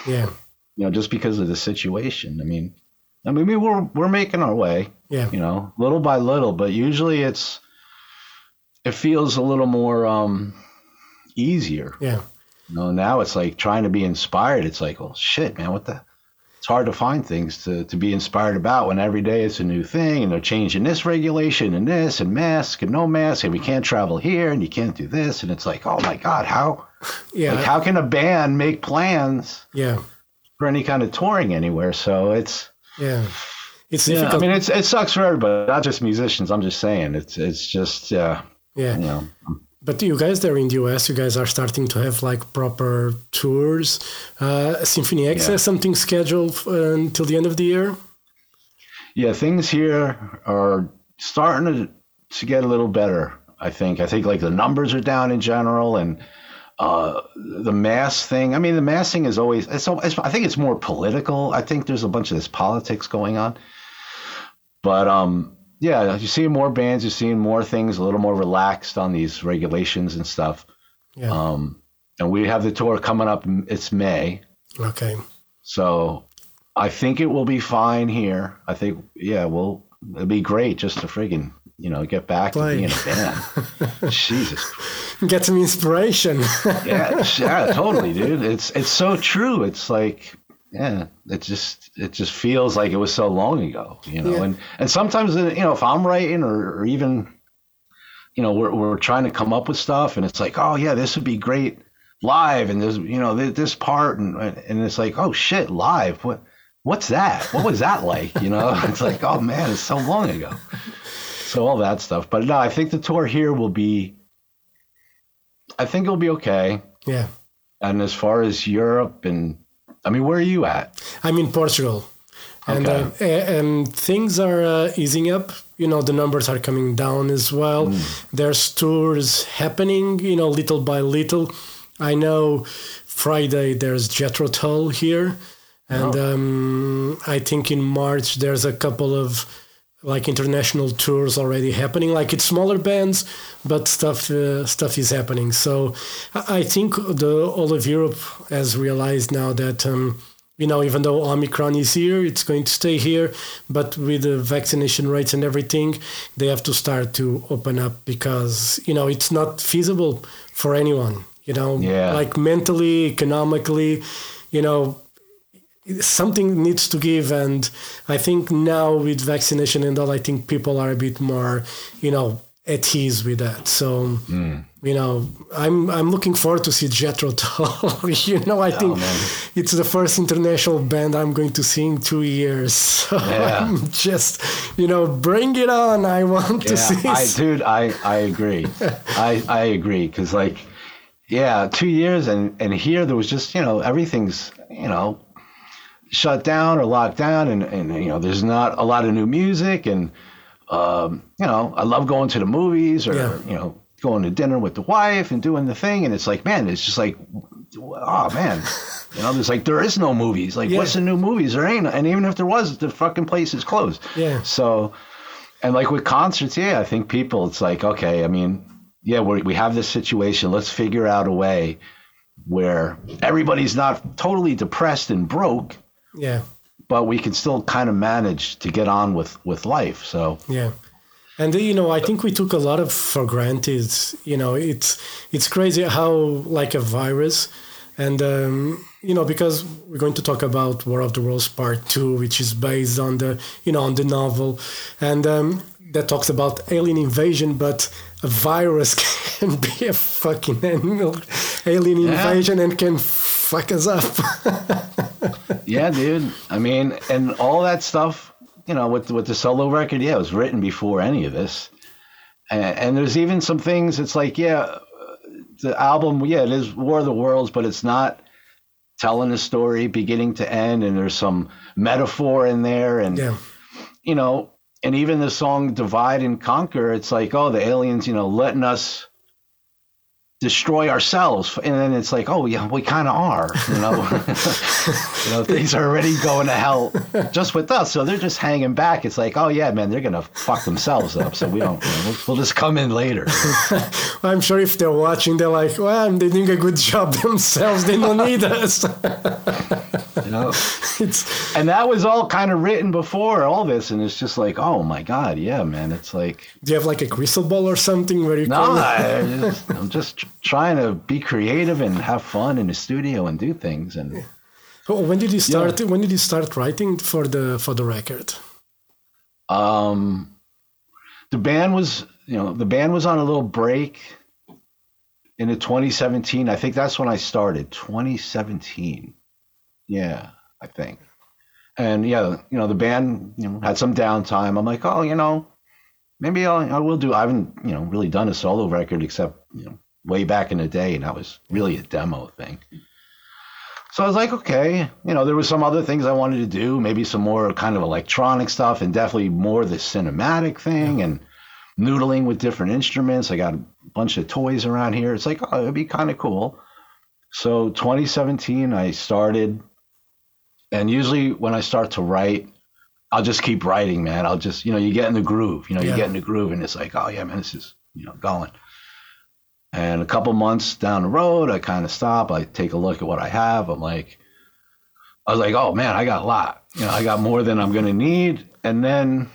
Yeah. you know, just because of the situation. I mean, I mean, we we're, we're making our way, Yeah. you know, little by little, but usually it's, it feels a little more um, easier. Yeah. You know, now it's like trying to be inspired. It's like, well, shit, man, what the? It's hard to find things to, to be inspired about when every day it's a new thing and they're changing this regulation and this and mask and no mask and we can't travel here and you can't do this and it's like, oh my god, how Yeah. like how can a band make plans yeah. for any kind of touring anywhere? So it's Yeah. It's yeah, I mean it's it sucks for everybody, not just musicians. I'm just saying it's it's just uh, yeah. you know But you guys there in the US, you guys are starting to have like proper tours. Uh, Symphony X Yeah. has something scheduled uh, until the end of the year. yeah, things here are starting to to get a little better. I think. I think like the numbers are down in general, and uh, the mass thing. I mean, the mass thing is always. It's, it's. I think it's more political. I think there's a bunch of this politics going on. But um, yeah, you're seeing more bands. You're seeing more things a little more relaxed on these regulations and stuff. Yeah. Um, and we have the tour coming up. It's May. okay. So I think it will be fine here. I think, yeah, well, it'll be great just to friggin', you know, get back Play. to being a band. Jesus. Get some inspiration. Yeah, yeah, totally, dude. It's it's so true. It's like, yeah, it just it just feels like it was so long ago, you know. Yeah. And and sometimes, uh, you know, if I'm writing or, or even, you know, we're we're trying to come up with stuff, and it's like, oh yeah, this would be great live, and there's you know this, this part, and and it's like, oh shit, live, what what's that? What was that like? You know, it's like, oh man, it's so long ago. So all that stuff, but no, I think the tour here will be. I think it'll be okay. yeah. And as far as Europe and, I mean, where are you at? I'm in Portugal. And, Okay. uh, and things are uh, easing up. You know, the numbers are coming down as well. Mm. There's tours happening, you know, little by little. I know Friday there's Jethro Tull here. And Oh. um, I think in March there's a couple of like international tours already happening. Like it's smaller bands, but stuff uh, stuff is happening. So I think the all of Europe has realized now that um, you know even though Omicron is here, it's going to stay here. But with the vaccination rates and everything, they have to start to open up because you know it's not feasible for anyone. You know, Yeah. like mentally, economically, you know, something needs to give and i think now with vaccination and all i think people are a bit more you know at ease with that so hmm. you know i'm i'm looking forward to see Jethro Tull you know i think it's the first international band i'm going to see in two years so Yeah. i'm just you know bring it on i want to see I, dude, I, I agree. I, I agree. Cause like, yeah, two years and, and here there was just, you know, everything's, you know, shut down or locked down and, and, you know, there's not a lot of new music and, um, you know, I love going to the movies or, Yeah. you know, going to dinner with the wife and doing the thing, and it's like, man, it's just like, oh man, you know, there's like there is no movies. Like, Yeah. what's the new movies? There ain't, and even if there was, the fucking place is closed. Yeah. So, and like with concerts, yeah, I think people, it's like, okay, I mean, yeah, we we have this situation. Let's figure out a way where everybody's not totally depressed and broke, Yeah. but we can still kind of manage to get on with with life. So, Yeah. And you know, I think we took a lot of for granted. You know, it's it's crazy how like a virus, and um, you know, because we're going to talk about War of the Worlds Part Two, which is based on the you know on the novel, and um, that talks about alien invasion, but a virus can be a fucking animal, alien Yeah. invasion and can fuck us up. yeah, dude. I mean, and all that stuff, you know, with with the solo record, yeah, it was written before any of this. And, and there's even some things. It's like, yeah, the album, yeah, it is War of the Worlds, but it's not telling a story beginning to end. And there's some metaphor in there, and yeah. you know, and even the song "Divide and Conquer," it's like, oh, the aliens, you know, letting us destroy ourselves, and then it's like, oh yeah, we kind of are, you know, you know, things are already going to hell just with us, so they're just hanging back. It's like, oh yeah, man, they're gonna fuck themselves up, so we don't, you know, we'll, we'll just come in later. I'm sure if they're watching, they're like, well, they're doing a good job themselves. They don't need us. You know, it's and that was all kind of written before all this, and it's just like, oh my god, yeah, man, it's like. Do you have like a crystal ball or something where you No, can? I just, I'm just trying to be creative and have fun in the studio and do things. And Oh, when did you start? When did you start writing for the for the record? um, the band was, you know, the band was on a little break in the 2017. I think that's when I started. 2017. Yeah, I think. And yeah, you know, the band, you know, had some downtime. I'm like, oh, you know, maybe I'll, I will do. I haven't, you know, really done a solo record except, you know, way back in the day, and that was really a demo thing. So I was like, okay, you know, there was some other things I wanted to do, maybe some more kind of electronic stuff, and definitely more the cinematic thing, and noodling with different instruments. I got a bunch of toys around here. It's like, oh, it'd be kind of cool. So 2017, I started, and usually when I start to write, I'll just keep writing, man. I'll just, you know, you get in the groove, you know, you get in the groove, and it's like, oh yeah, man, this is, you know, going. And a couple months down the road, I kind of stop. I take a look at what I have. I'm like, I was like, oh man, I got a lot. You know, I got more than I'm gonna need. And then,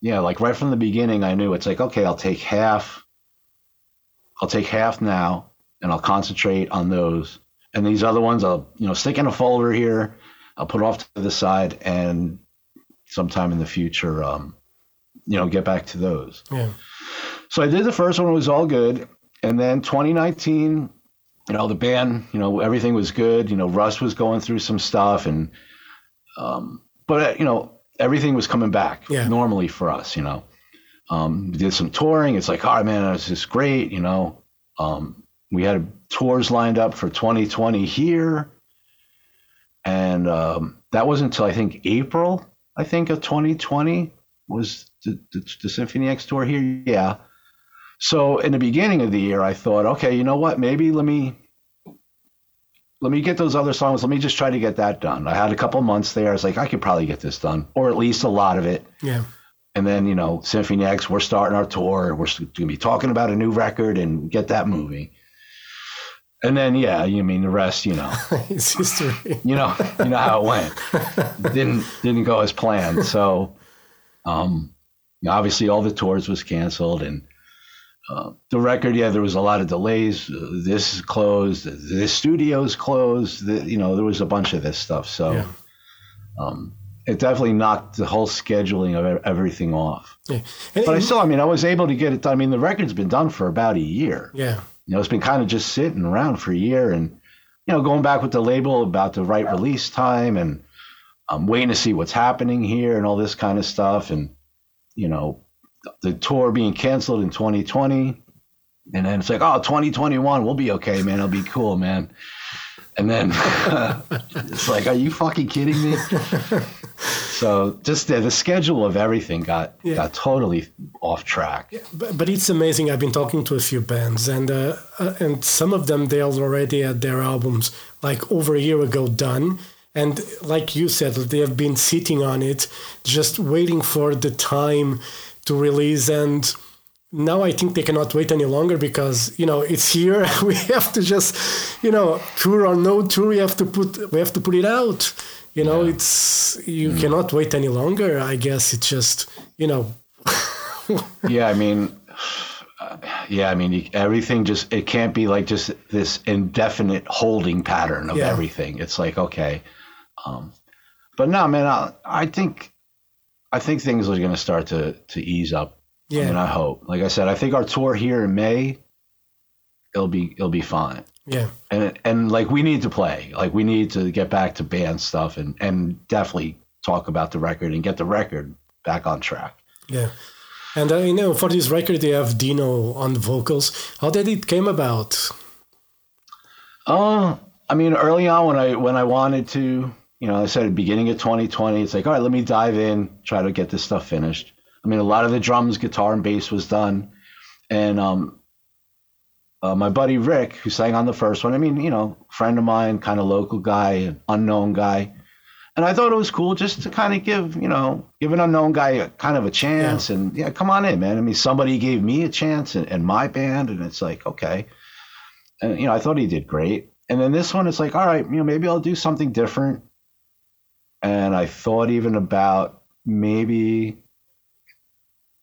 yeah, like right from the beginning, I knew it's like, okay, I'll take half. I'll take half now, and I'll concentrate on those. And these other ones, I'll you know stick in a folder here. I'll put off to the side, and sometime in the future, um, you know, get back to those. Yeah, So I did the first one, it was all good. And then 2019, you know, the band, you know, everything was good. You know, Russ was going through some stuff and, um, but, uh, you know, everything was coming back Yeah. normally for us, you know. Um, we did some touring. It's like, all right, man, this is great, you know. Um, we had tours lined up for 2020 here. And um, that wasn't until I think April, I think, of 2020 was the, the, the Symphony X tour here. Yeah. So in the beginning of the year, I thought, okay, you know what? Maybe let me let me get those other songs. Let me just try to get that done. I had a couple months there. I was like, I could probably get this done, or at least a lot of it. yeah, And then you know, Symphony X, we're starting our tour. We're going to be talking about a new record and get that moving. And then yeah, you mean the rest, you know it's history. you know, you know how it went. didn't didn't go as planned. So, um, obviously, all the tours was canceled, and uh, the record. Yeah, there was a lot of delays. Uh, this is closed. This studio's closed. The, you know, there was a bunch of this stuff. So, Yeah. um, it definitely knocked the whole scheduling of everything off. Yeah, and, But I still, I mean, I was able to get it done. I mean, the record's been done for about a year yeah, you know, it's been kind of just sitting around for a year and, you know, going back with the label about the right release time and I'm waiting to see what's happening here and all this kind of stuff. And, you know, the tour being canceled in 2020, And then it's like, oh, 2021, we'll be okay, man. It'll be cool, man. And then it's like, are you fucking kidding me? so just the, the schedule of everything got Yeah. got totally off track. But, but it's amazing. I've been talking to a few bands, and uh, uh, and some of them they already had their albums like over a year ago done. And like you said, they have been sitting on it, just waiting for the time to release. And now I think they cannot wait any longer because you know it's here. We have to just, you know, tour or no tour, we have to put we have to put it out. You know, it's you cannot wait any longer. I guess it's just you know yeah, I mean, yeah, I mean, everything just it can't be like just this indefinite holding pattern of Yeah. everything. It's like okay, um, but no, man, I, I think I think things are going to start to to ease up. Yeah. I mean, I hope. Like I said, I think our tour here in May, it'll be it'll be fine. yeah. And and like we need to play, like we need to get back to band stuff and and definitely talk about the record and get the record back on track. Yeah. And uh, you know, for this record, they have Dino on vocals. How did it came about? Oh, I mean, early on when I when I wanted to, you know, I said at the beginning of 2020, it's like, all right, let me dive in, try to get this stuff finished. I mean, a lot of the drums, guitar, and bass was done, and um, uh, my buddy Rick, who sang on the first one, I mean, you know, friend of mine, kind of local guy, unknown guy, and I thought it was cool just to kind of give, you know, give an unknown guy a, kind of a chance, and yeah, come on in, man. I mean, somebody gave me a chance and, in my band, and it's like, okay and you know, I thought he did great. And then this one, it's like, all right, you know, maybe I'll do something different. And I thought even about maybe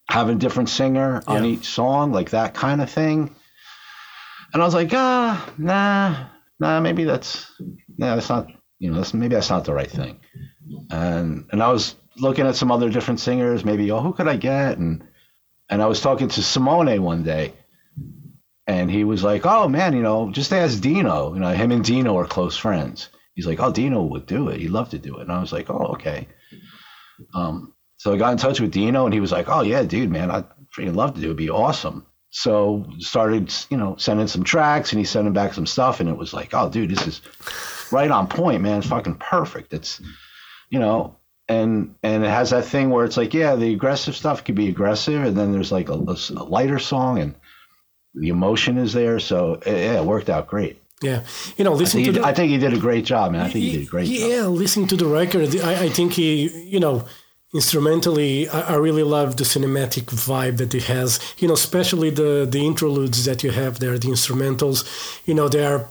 having a different singer on each song, like that kind of thing. And I was like, ah, nah, nah, maybe that's, nah, that's not, you know, that's maybe that's not the right thing. And and I was looking at some other different singers, maybe, oh, who could I get? And and I was talking to Simone one day, and he was like, "Oh man, you know, just ask Dino. You know, him and Dino are close friends." He's like, "Oh, Dino would do it. He'd love to do it." And I was like, "Oh, okay." Um, so I got in touch with Dino, and he was like, "Oh yeah, dude, man, I'd freaking love to do it. It'd be awesome." So started, you know, sending some tracks, and he sending back some stuff, and it was like, "Oh, dude, this is right on point, man. It's fucking perfect." It's, you know, and and it has that thing where it's like, yeah, the aggressive stuff could be aggressive, and then there's like a, a lighter song, and the emotion is there. So yeah, it worked out great. Yeah, you know, I listen think, to he, the, I think he did a great job, man. I think he did a great job. yeah, listening to the record, I, I think he, you know, instrumentally, I, I really love the cinematic vibe that he has. You know, especially the the interludes that you have there, the instrumentals. You know, they are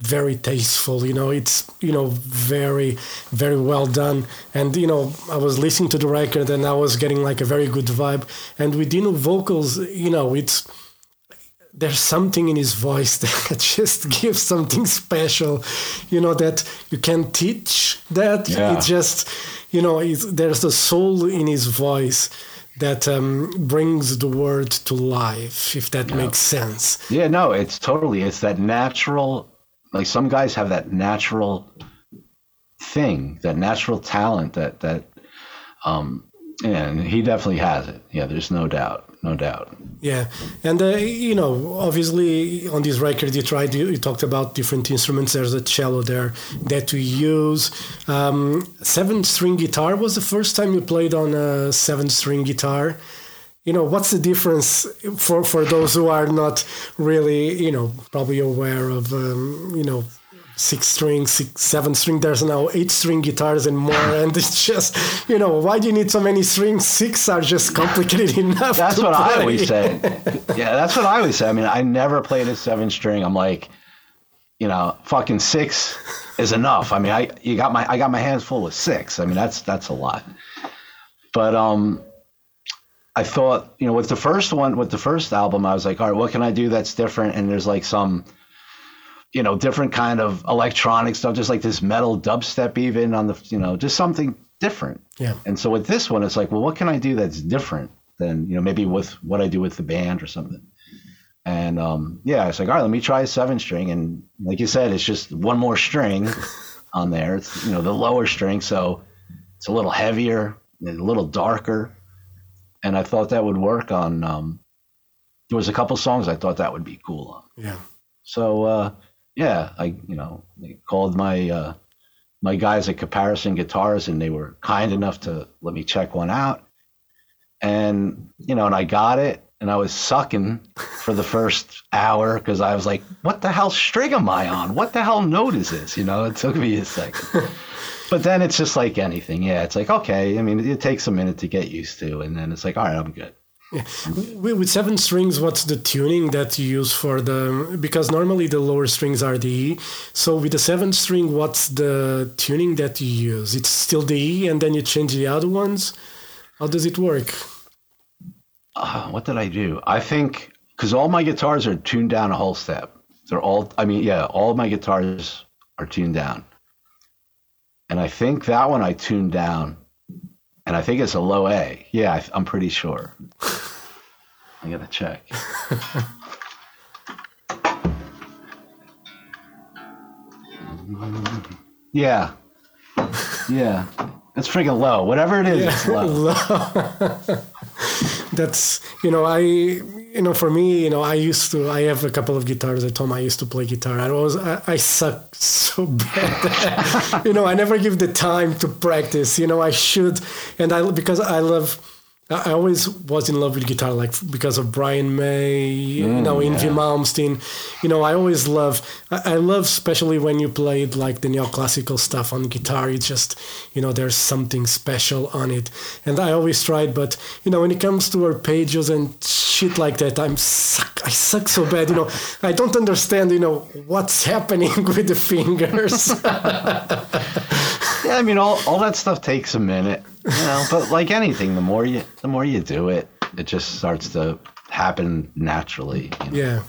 very tasteful. You know, it's you know very very well done. And you know, I was listening to the record and I was getting like a very good vibe. And with Dino vocals, you know, it's there's something in his voice that just gives something special, you know, that you can't teach that. Yeah. It just, you know, it's, there's a soul in his voice that um, brings the word to life, if that makes sense. Yeah, no, it's totally it's that natural. Like some guys have that natural thing, that natural talent that that, um, and he definitely has it. Yeah, there's no doubt, no doubt. Yeah, and uh, you know, obviously on this record you tried you, you talked about different instruments. There's a cello there that we use. Um, seven string guitar was the first time you played on a seven string guitar. You know, what's the difference for for those who are not really, you know, probably aware of, um, you know. Six string, six, seven string. There's now eight string guitars and more, and it's just, you know, why do you need so many strings? Six are just complicated enough. That's what I always say. yeah, that's what I always say. I mean, I never played a seven string. I'm like, you know, fucking six is enough. I mean, I you got my I got my hands full of six. I mean, that's that's a lot. But um, I thought, you know, with the first one, with the first album, I was like, all right, what can I do that's different? And there's like some, you know, different kind of electronic stuff, just like this metal dubstep, even on the, you know, just something different. Yeah. And so with this one, it's like, well, what can I do that's different than, you know, maybe with what I do with the band or something. And um, yeah, it's like, all right, let me try a seven string. And like you said, it's just one more string on there. It's, you know, the lower string. So it's a little heavier, a little darker. And I thought that would work on, um, there was a couple songs I thought that would be cool on. Yeah. So uh, yeah, I you know I called my uh, my guys at Caparison Guitars, and they were kind enough to let me check one out. And you know, and I got it, and I was sucking for the first hour because I was like, "What the hell string am I on? What the hell note is this?" You know, it took me a second. but then it's just like anything. Yeah, it's like okay. I mean, it takes a minute to get used to, and then it's like, all right, I'm good. With with seven strings, what's the tuning that you use for the? Because normally the lower strings are the E. So with the seven string, what's the tuning that you use? It's still the E, and then you change the other ones. How does it work? Uh, what did I do? I think because all my guitars are tuned down a whole step. They're all. I mean, yeah, all my guitars are tuned down, and I think that one I tuned down, and I think it's a low A. Yeah, I, I'm pretty sure. I gotta check. yeah, yeah, it's freaking low. Whatever it is, it's low. That's you know I you know for me you know I used to I have a couple of guitars at home. I used to play guitar. I was I, I suck so bad. You know I never give the time to practice. You know I should and I because I love I always was in love with guitar, like because of Brian May, you mm, know, Yngwie yeah. Malmsteen. You know, I always love. I, I love, especially when you played like the neoclassical stuff on guitar. It's just, you know, there's something special on it, and I always tried. But you know, when it comes to arpeggios and shit like that, I'm suck. I suck so bad. You know, I don't understand. You know, what's happening with the fingers. Yeah, I mean, all, all that stuff takes a minute, you know. but like anything, the more you the more you do it, it just starts to happen naturally. You know? yeah.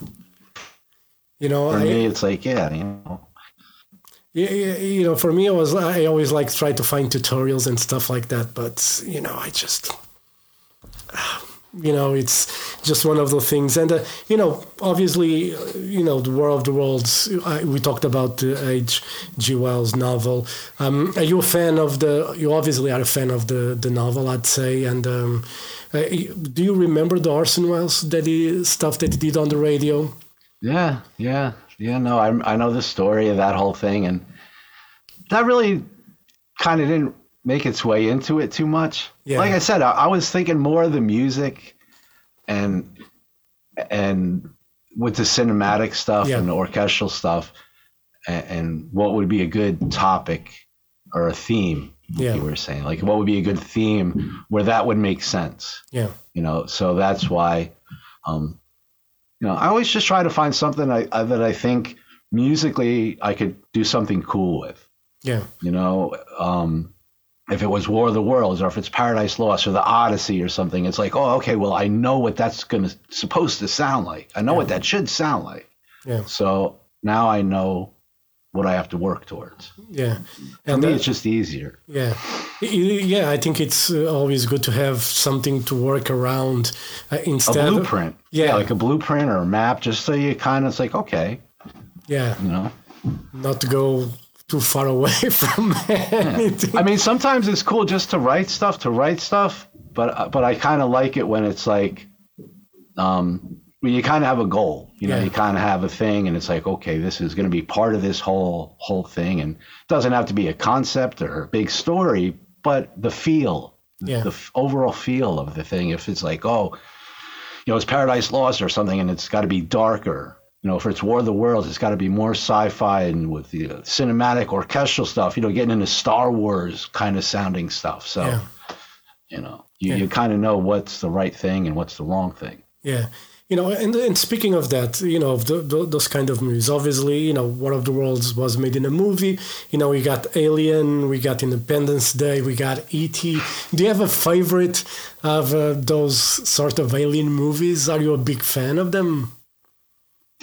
You know, For I, me, it's like, yeah, you know, Yeah, you know, for me, it was I always like try to find tutorials and stuff like that, but you know, I just, ah, you know, it's just one of those things, and uh, you know, obviously, uh, you know, the War of the Worlds. I, we talked about the H. G. Wells novel. Um, are you a fan of the? You obviously are a fan of the the novel, I'd say. And um, uh, do you remember the Orson Welles that he stuff that he did on the radio? yeah, yeah, yeah. No, I I know the story of that whole thing, and that really kind of didn't make its way into it too much. Yeah. Like I said, I, I was thinking more of the music, and and with the cinematic stuff Yeah. and the orchestral stuff, and, and what would be a good topic or a theme. Yeah. You were saying like what would be a good theme where that would make sense Yeah, you know so that's why um you know i always just try to find something I, I, that i think musically i could do something cool with yeah, you know um if it was war of the worlds or if it's paradise lost or the odyssey or something it's like oh okay well i know what that's gonna supposed to sound like. I know what that should sound like. Yeah, so now i know what i have to work towards. Yeah. for me uh, it's just easier. Yeah, yeah. I think it's uh, always good to have something to work around uh, a instead. of- a blueprint. Yeah. like a blueprint or a map just so you kind of it's like okay. Yeah, you know? Not to go too far away from anything. I mean, sometimes it's cool just to write stuff to write stuff, but but I kind of like it when it's like, um, when you kind of have a goal. You know, Yeah. you kind of have a thing, and it's like, okay, this is going to be part of this whole whole thing, and it doesn't have to be a concept or a big story, but the feel, Yeah. the f- overall feel of the thing. If it's like, oh, you know, it's Paradise Lost or something, and it's got to be darker. You know, if it's War of the Worlds, it's got to be more sci-fi and with the uh, cinematic orchestral stuff. You know, getting into Star Wars kind of sounding stuff. So, Yeah. you know, you, Yeah. you kind of know what's the right thing and what's the wrong thing. Yeah. You know, and, and speaking of that, you know, of the, the, those kind of movies, obviously, you know, War of the Worlds was made in a movie. You know, we got Alien, we got Independence Day, we got E.T. Do you have a favorite of uh, those sort of alien movies? Are you a big fan of them?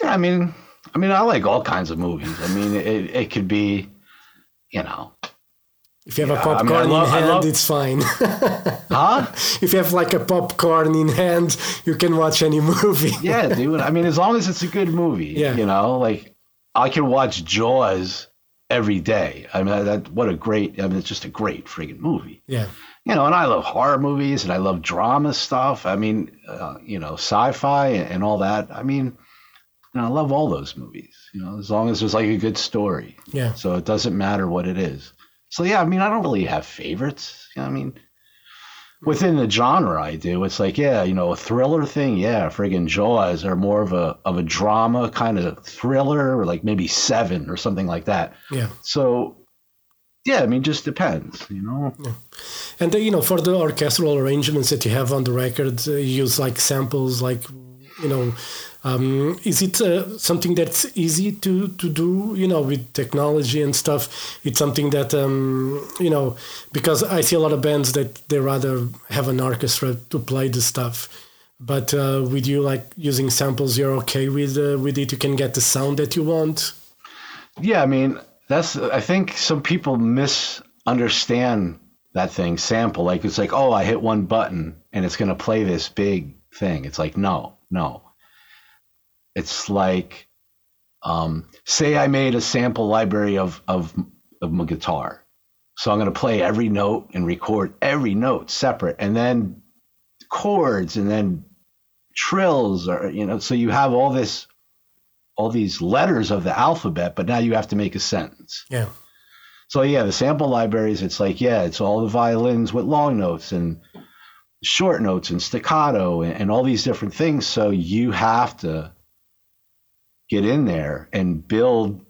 Yeah, I mean, I mean, I like all kinds of movies. I mean, it, it could be, you know, If you have Yeah, a I mean, popcorn I love- in hand, love- it's fine. huh? if you have like a popcorn in hand, you can watch any movie. Yeah, dude. I mean, as long as it's a good movie, Yeah. you know, like I can watch Jaws every day. I mean, that what a great. I mean, it's just a great friggin' movie. Yeah. You know, and I love horror movies and I love drama stuff. I mean, uh, you know, sci-fi and, and all that. I mean, you know, I love all those movies. You know, as long as there's like a good story. Yeah. So it doesn't matter what it is. So yeah, I mean, I don't really have favorites. You know, I mean, within the genre, I do. It's like, yeah, you know, a thriller thing. Yeah, friggin' Jaws are more of a of a drama kind of thriller, or like maybe Seven or something like that. Yeah. So yeah, I mean, just depends. You know. And uh, you know, for the orchestral arrangements that you have on the record, uh, you use like samples, like you know, um, is it uh, something that's easy to to do? You know, with technology and stuff, it's something that um, you know, because I see a lot of bands that they rather have an orchestra to play the stuff. But uh, with you like using samples, you're okay with uh, with it. You can get the sound that you want. Yeah, I mean, that's I think some people misunderstand that thing sample. Like it's like, oh, I hit one button and it's gonna play this big thing. It's like, no, no. It's like, um, say I made a sample library of of of my guitar, so I'm gonna play every note and record every note separate, and then chords, and then trills, or you know, so you have all this all these letters of the alphabet, but now you have to make a sentence. Yeah. So yeah, the sample libraries, it's like, yeah, it's all the violins with long notes and short notes and staccato and, and all these different things. So you have to get in there and build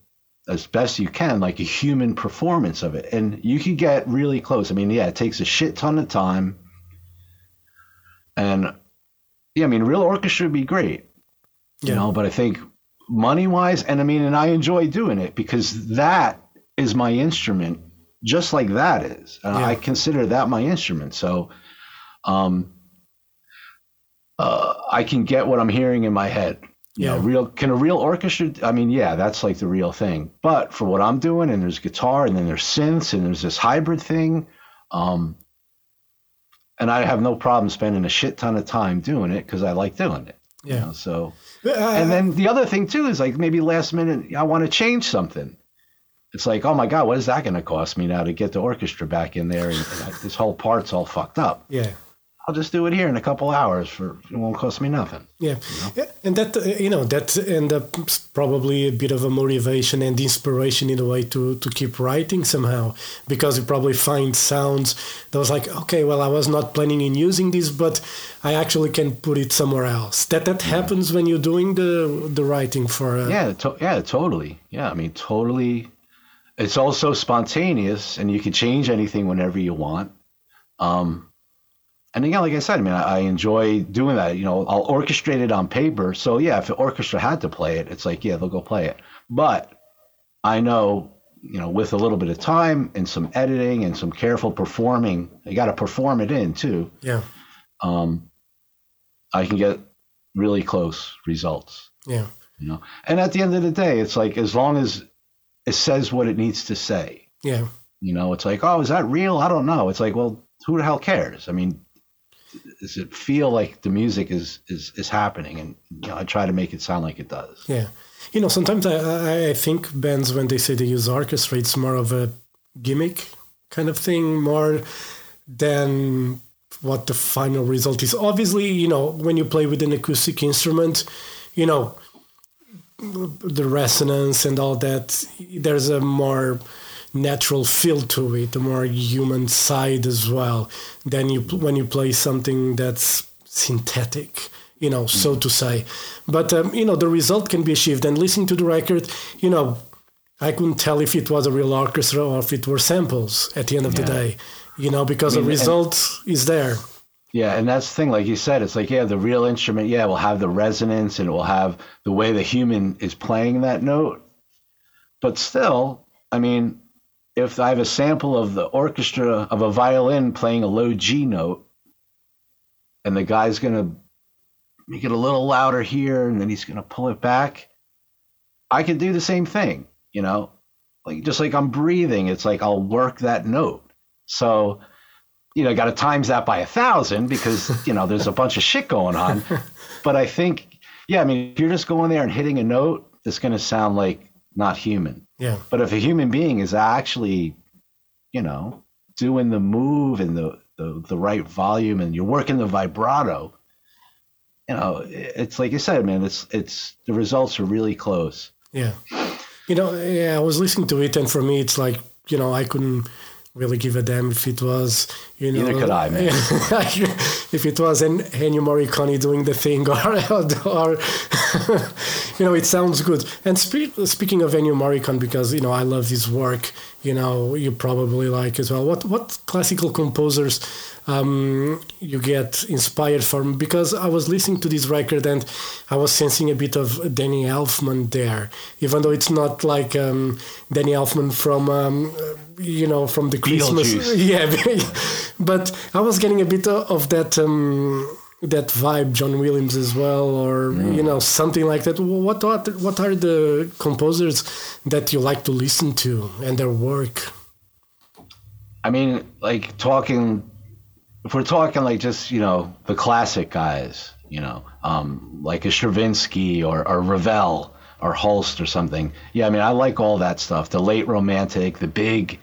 as best you can, like a human performance of it. And you can get really close. I mean, yeah, it takes a shit ton of time. And yeah, I mean, real orchestra would be great, you know, but I think money wise, and I mean, and I enjoy doing it because that is my instrument, just like that is. And Yeah. I consider that my instrument. So, um, uh, I can get what I'm hearing in my head. You know, Yeah. real can a real orchestra? I mean, yeah, that's like the real thing. But for what I'm doing, and there's guitar, and then there's synths, and there's this hybrid thing. Um, and I have no problem spending a shit ton of time doing it because I like doing it. you Yeah. know, so Uh, and then the other thing too is like maybe last minute I want to change something. It's like, oh my god, what is that going to cost me now to get the orchestra back in there? And, and this whole part's all fucked up. yeah. I'll just do it here in a couple hours for it won't cost me nothing. Yeah, yeah, and that uh, you know that end up probably a bit of a motivation and inspiration in a way to to keep writing somehow because you probably find sounds that was like okay, well I was not planning in using this, but I actually can put it somewhere else. That that happens when you're doing the the writing for uh, Yeah, to- yeah, totally. Yeah, I mean, totally. It's also spontaneous, and you can change anything whenever you want. Um, and again, like I said, I mean, I, I enjoy doing that. You know, I'll orchestrate it on paper. So yeah, if the orchestra had to play it, it's like yeah, they'll go play it. But I know, you know, with a little bit of time and some editing and some careful performing, you got to perform it in too. yeah Um, I can get really close results yeah you know and at the end of the day it's like as long as it says what it needs to say yeah you know it's like oh is that real i don't know it's like well who the hell cares i mean does it feel like the music is is is happening and you know i try to make it sound like it does yeah. You know, sometimes I I think bands when they say they use orchestra, it's more of a gimmick kind of thing, more than what the final result is. Obviously, you know, when you play with an acoustic instrument, you know, the resonance and all that, there's a more natural feel to it, a more human side as well. Than you when you play something that's synthetic, you know, so to say. But um, you know, the result can be achieved. And listening to the record, you know, I couldn't tell if it was a real orchestra or if it were samples at the end of the day, you know, because I mean, the and- result is there. yeah and that's the thing like you said it's like yeah the real instrument yeah will have the resonance and it will have the way the human is playing that note but still i mean if i have a sample of the orchestra of a violin playing a low g note and the guy's going to make it a little louder here and then he's going to pull it back i can do the same thing you know like just like i'm breathing it's like i'll work that note so you know, I got to times that by a thousand because you know there's a bunch of shit going on. But I think, yeah, I mean, if you're just going there and hitting a note, it's going to sound like not human. Yeah. But if a human being is actually, you know, doing the move and the, the, the right volume and you're working the vibrato, you know, it's like you said, man, it's, it's, the results are really close. Yeah. You know, yeah, I was listening to it, and for me, it's like, you know, I couldn't really give a damn if it was, you know. Neither could I, man. if it was an Ennio Morricone doing the thing, or, or you know, it sounds good. And spe- speaking of Ennio Morricone, because, you know, I love his work, you know, you probably like as well. What, what classical composers um, you get inspired from because I was listening to this record and I was sensing a bit of Danny Elfman there, even though it's not like um, Danny Elfman from um, you know from the Christmas, yeah. But I was getting a bit of that um, that vibe, John Williams as well, or mm. you know something like that. What what what are the composers that you like to listen to and their work? I mean, like talking if we're talking like just you know the classic guys, you know, um, like a Stravinsky or, or Ravel or Holst or something. Yeah, I mean, I like all that stuff. The late romantic, the big,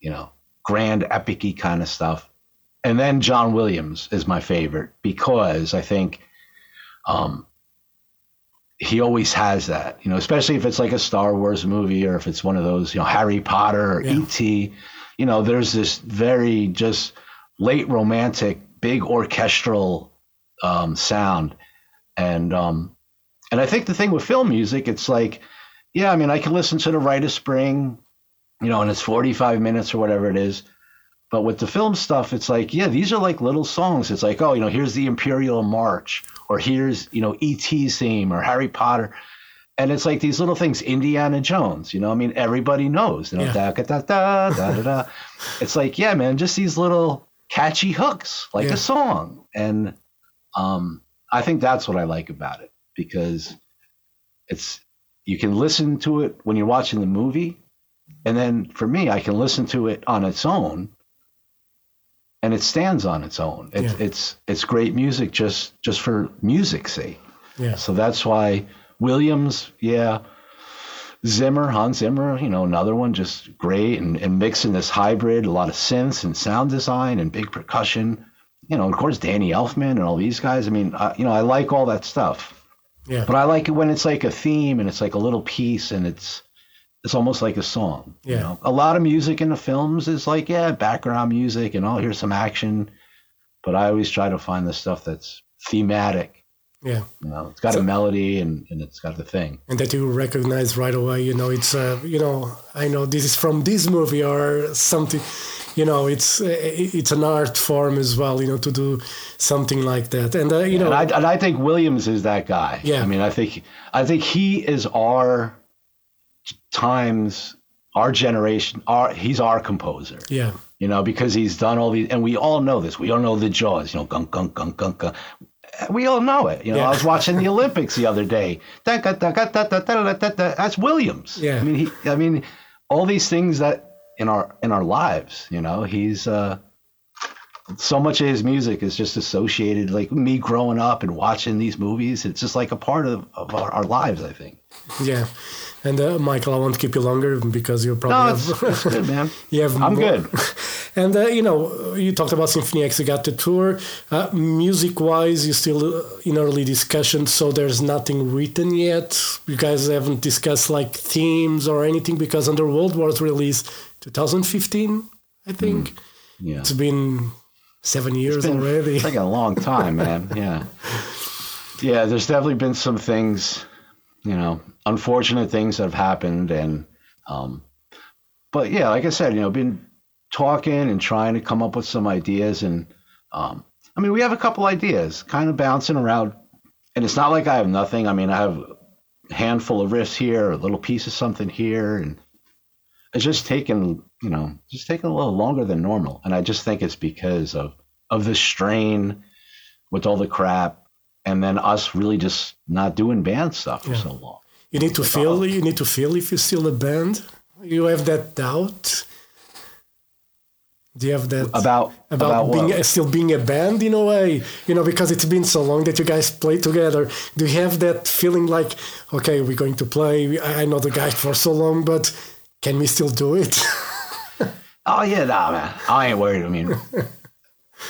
you know, grand epicy kind of stuff. And then John Williams is my favorite because I think um, he always has that, you know, especially if it's like a Star Wars movie or if it's one of those, you know, Harry Potter or yeah. E.T. You know, there's this very just late romantic, big orchestral um, sound, and um, and I think the thing with film music, it's like, yeah, I mean, I can listen to the Rite of Spring, you know, and it's forty five minutes or whatever it is. But with the film stuff, it's like, yeah, these are like little songs. It's like, oh, you know, here's the Imperial March, or here's, you know, E.T.'s theme, or Harry Potter. And it's like these little things, Indiana Jones, you know, I mean, everybody knows, you know, yeah. da, da, da, da, da, da. It's like, yeah, man, just these little catchy hooks like yeah. a song. And um, I think that's what I like about it because it's you can listen to it when you're watching the movie, and then for me, I can listen to it on its own, and it stands on its own. It's yeah. it's it's great music just just for music's sake. Yeah. So that's why Williams, yeah, Zimmer, Hans Zimmer, you know, another one just great and, and mixing this hybrid, a lot of synths and sound design and big percussion. You know, of course, Danny Elfman and all these guys. I mean, I, you know, I like all that stuff. Yeah. But I like it when it's like a theme and it's like a little piece and it's it's almost like a song. Yeah. You know? A lot of music in the films is like, yeah, background music and oh, here's some action. But I always try to find the stuff that's thematic yeah. You know, it's got so, a melody and, and it's got the thing. And that you recognize right away, you know, it's, uh, you know, I know this is from this movie or something, you know, it's it's an art form as well, you know, to do something like that. And, uh, you yeah, know. And I, and I think Williams is that guy. Yeah. I mean, I think, I think he is our times, our generation, our, he's our composer. Yeah you know, because he's done all these, and we all know this. We all know the Jaws, you know, gunk, gunk, gunk, gunk, gunk we all know it. You know, yeah. I was watching the Olympics the other day. That's Williams. Yeah. I mean, he, I mean, all these things that in our in our lives, you know, he's uh, so much of his music is just associated, like me growing up and watching these movies. It's just like a part of, of our, our lives, I think. Yeah. And uh, Michael, I won't keep you longer because you're probably. No, it's, it's good, man. you have I'm more. good. And uh, you know, you talked about Symphony X, you got the tour. Uh, music-wise, you're still uh, in early discussion, so there's nothing written yet. You guys haven't discussed like themes or anything because Underworld was released 2015, I think. Mm, yeah, it's been seven years been, already. It's like a long time, man. Yeah, yeah. There's definitely been some things, you know, unfortunate things that have happened, and um, but yeah, like I said, you know, been talking and trying to come up with some ideas. And um, I mean, we have a couple ideas kind of bouncing around. And it's not like I have nothing. I mean, I have a handful of riffs here, a little piece of something here. And it's just taken, you know, just taking a little longer than normal. And I just think it's because of, of the strain with all the crap and then us really just not doing band stuff for yeah. so long. You need to feel. You need to feel if you're still a band. You have that doubt Do you have that About about, about being what? still being a band in a way? You know, because it's been so long that you guys play together. Do you have that feeling like, okay, we're going to play? I I know the guys for so long, but can we still do it? Oh yeah, nah, man. I ain't worried. I mean,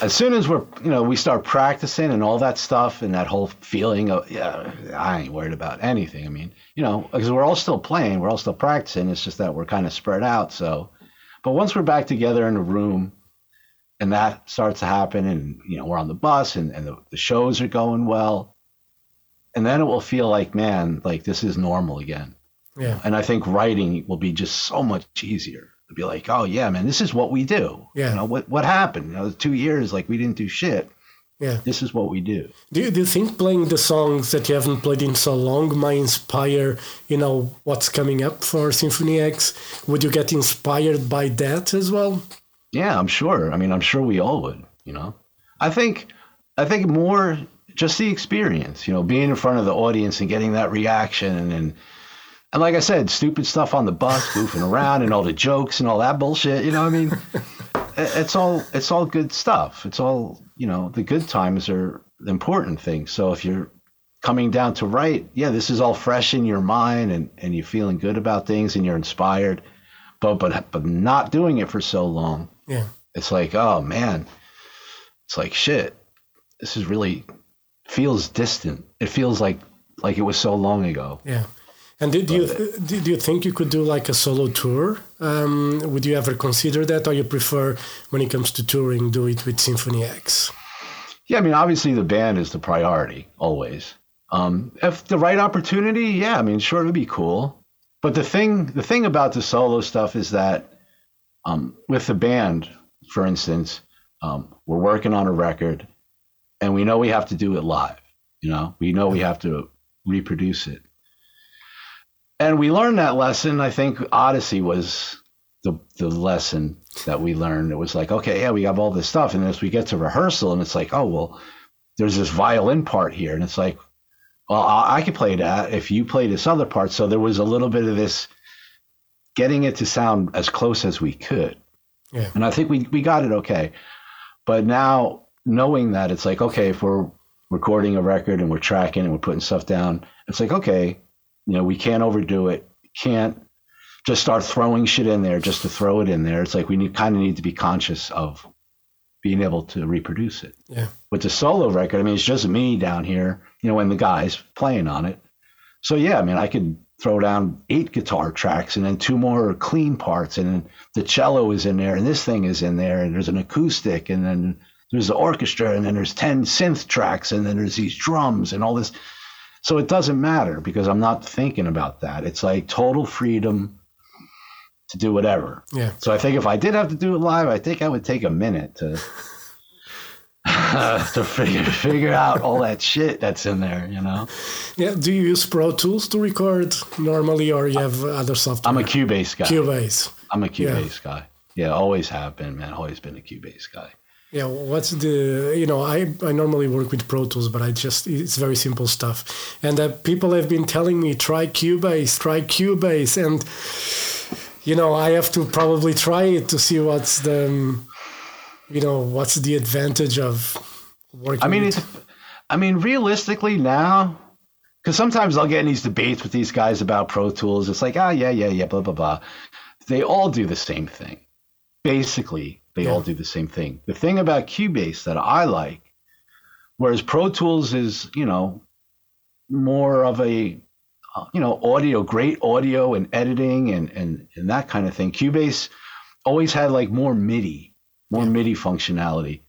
as soon as we're, you know, we start practicing and all that stuff and that whole feeling of, yeah, I ain't worried about anything. I mean, you know, because we're all still playing, we're all still practicing. It's just that we're kind of spread out. So, but once we're back together in a room, and that starts to happen, and you know, we're on the bus and and the, the shows are going well, and then it will feel like, man, like this is normal again. yeah, And I think writing will be just so much easier be like, oh yeah, man, this is what we do. Yeah. You know what what happened? You know, two years like we didn't do shit. yeah. This is what we do. Do you, do you think playing the songs that you haven't played in so long might inspire, you know, what's coming up for Symphony X? Would you get inspired by that as well? Yeah, I'm sure. I mean, I'm sure we all would. You know, I think I think more just the experience. You know, being in front of the audience and getting that reaction and. and and like I said, stupid stuff on the bus, goofing around, and all the jokes and all that bullshit. You know, what I mean, it's all it's all good stuff. It's all you know. The good times are the important things. So if you're coming down to write, yeah, this is all fresh in your mind, and and you're feeling good about things, and you're inspired. But but but not doing it for so long, Yeah, it's like, oh man, it's like shit. This is really feels distant. It feels like like it was so long ago. yeah. And do, do you do do you think you could do like a solo tour? Um, would you ever consider that, or you prefer when it comes to touring, do it with Symphony X? Yeah, I mean, obviously the band is the priority always. Um, if the right opportunity, yeah, I mean, sure, it would be cool. But the thing, the thing about the solo stuff is that um, with the band, for instance, um, we're working on a record, and we know we have to do it live. You know, we know we have to reproduce it, and we learned that lesson. I think Odyssey was the the lesson that we learned. It was like, okay, yeah, we have all this stuff, and as we get to rehearsal, and it's like, oh well, there's this violin part here, and it's like, well, I, I could play that if you play this other part. So there was a little bit of this getting it to sound as close as we could, Yeah, and I think we we got it okay. But now knowing that, it's like, okay, if we're recording a record and we're tracking and we're putting stuff down, it's like, okay, you know, we can't overdo it, can't just start throwing shit in there just to throw it in there. It's like we need kind of need to be conscious of being able to reproduce it. yeah, With the solo record, I mean, it's just me down here, you know, and the guys playing on it. So yeah, I mean, I could throw down eight guitar tracks and then two more clean parts, and then the cello is in there, and this thing is in there, and there's an acoustic, and then there's the orchestra, and then there's ten synth tracks, and then there's these drums and all this. So it doesn't matter because I'm not thinking about that. It's like total freedom to do whatever. yeah. So I think if I did have to do it live, I think I would take a minute to to figure figure out all that shit that's in there. You know, Yeah. Do you use Pro Tools to record normally, or you have other software? I'm a Cubase guy. Cubase. I'm a Cubase guy. Yeah, always have been, man. Always been a Cubase guy. Yeah, what's the you know I I normally work with Pro Tools, but I just it's very simple stuff, and uh, people have been telling me try Cubase, try Cubase, and you know I have to probably try it to see what's the um, you know what's the advantage of working. I mean, with, it's, I mean, realistically now, because sometimes I'll get in these debates with these guys about Pro Tools. It's like, ah, yeah, yeah, yeah, blah blah blah. They all do the same thing. Basically, they all do the same thing. The thing about Cubase that I like, whereas Pro Tools is, you know, more of a, uh, you know, audio, great audio and editing and and and that kind of thing. Cubase always had like more MIDI, more MIDI functionality.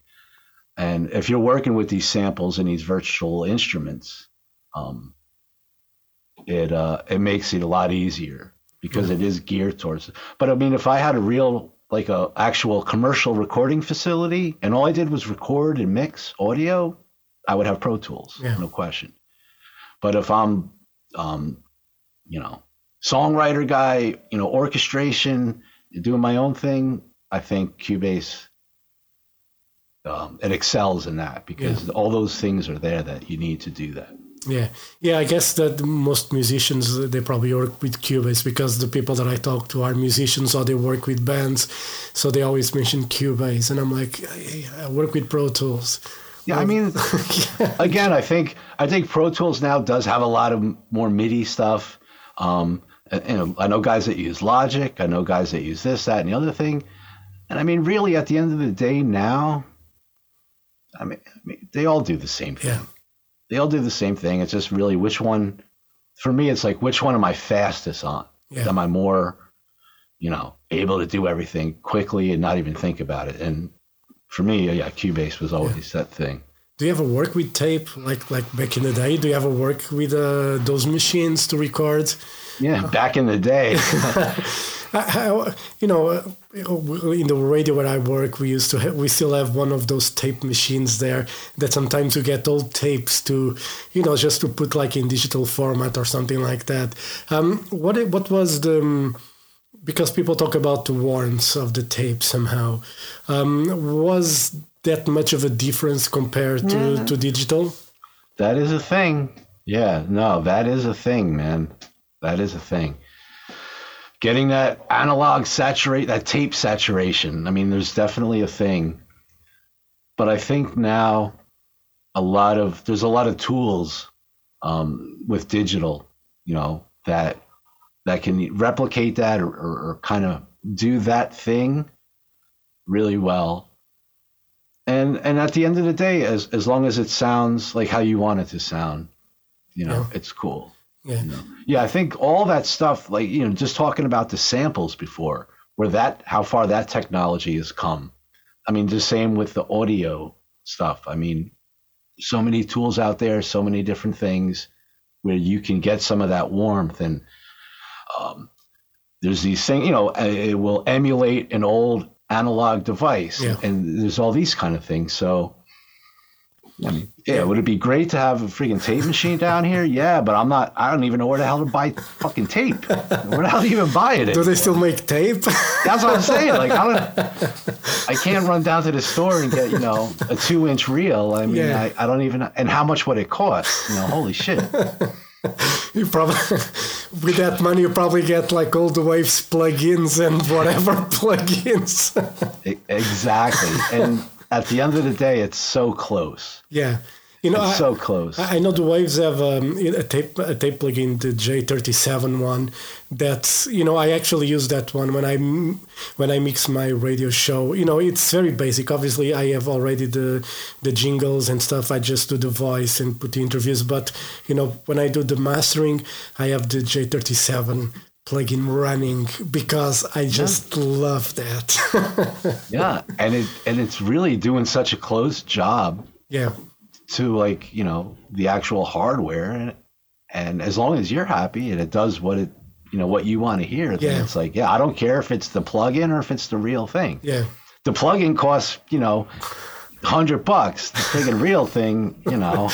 And if you're working with these samples and these virtual instruments, um, it uh, it makes it a lot easier because it is geared towards. But I mean, if I had a real like a actual commercial recording facility and all I did was record and mix audio, I would have Pro Tools, Yeah. no question. But if I'm, um, you know, songwriter guy, you know, orchestration, doing my own thing, I think Cubase um, it excels in that because all those things are there that you need to do that. Yeah, yeah. I guess that most musicians they probably work with Cubase because the people that I talk to are musicians or they work with bands, so they always mention Cubase, and I'm like, I, work with Pro Tools. Yeah, I mean, again, I think I think Pro Tools now does have a lot of more MIDI stuff. Um, you know, I know guys that use Logic. I know guys that use this, that, and the other thing. And I mean, really, at the end of the day, now, I mean, I mean they all do the same thing. Yeah. They all do the same thing. It's just really which one. For me, it's like which one am I fastest on? Yeah. Am I more, you know, able to do everything quickly and not even think about it? And for me, yeah, Cubase was always that thing. Do you ever work with tape like like back in the day? Do you ever work with uh, those machines to record? Yeah, back in the day. I, I, you know, uh, in the radio where I work, we used to have, we still have one of those tape machines there that sometimes you get old tapes to, you know, just to put like in digital format or something like that. Um, what what was the um, because people talk about the warmth of the tape somehow. Um, was that much of a difference compared to, to digital? That is a thing. Yeah, no, that is a thing, man. That is a thing. Getting that analog saturate, that tape saturation. I mean, there's definitely a thing. But I think now a lot of there's a lot of tools um, with digital, you know, that that can replicate that or, or, or kind of do that thing really well. And and at the end of the day, as as long as it sounds like how you want it to sound, you know, Yeah. it's cool. Yeah. You know? Yeah, I think all that stuff, like you know, just talking about the samples before, where that how far that technology has come. I mean, the same with the audio stuff. I mean, so many tools out there, so many different things where you can get some of that warmth and um, there's these things, you know, it will emulate an old analog device, Yeah. and there's all these kind of things. So, I mean, yeah, would it be great to have a freaking tape machine down here? Yeah, but I'm not. I don't even know where the hell to buy fucking tape. Where the hell do you even buy it? Do they still make tape? That's what I'm saying. Like I don't, I can't run down to the store and get you know a two inch reel. I mean, Yeah. I, I don't even. And how much would it cost? You know, holy shit. you probably with that money you probably get like all the waves plugins and whatever plugins. Exactly. And at the end of the day, it's so close. yeah, you know, I, so close. I I know the waves have um, a tape a tape plugin, the J37 one. That you know, I actually use that one when I when I mix my radio show. You know, it's very basic. Obviously, I have already the the jingles and stuff. I just do the voice and put the interviews. But you know, when I do the mastering, I have the J37 plugin running because I just love that. yeah, and it and it's really doing such a close job yeah, to like you know the actual hardware, and and as long as you're happy and it does what it you know what you want to hear, then Yeah. it's like yeah, I don't care if it's the plug-in or if it's the real thing. yeah. The plug-in costs you know. Hundred bucks. The friggin' real thing, you know,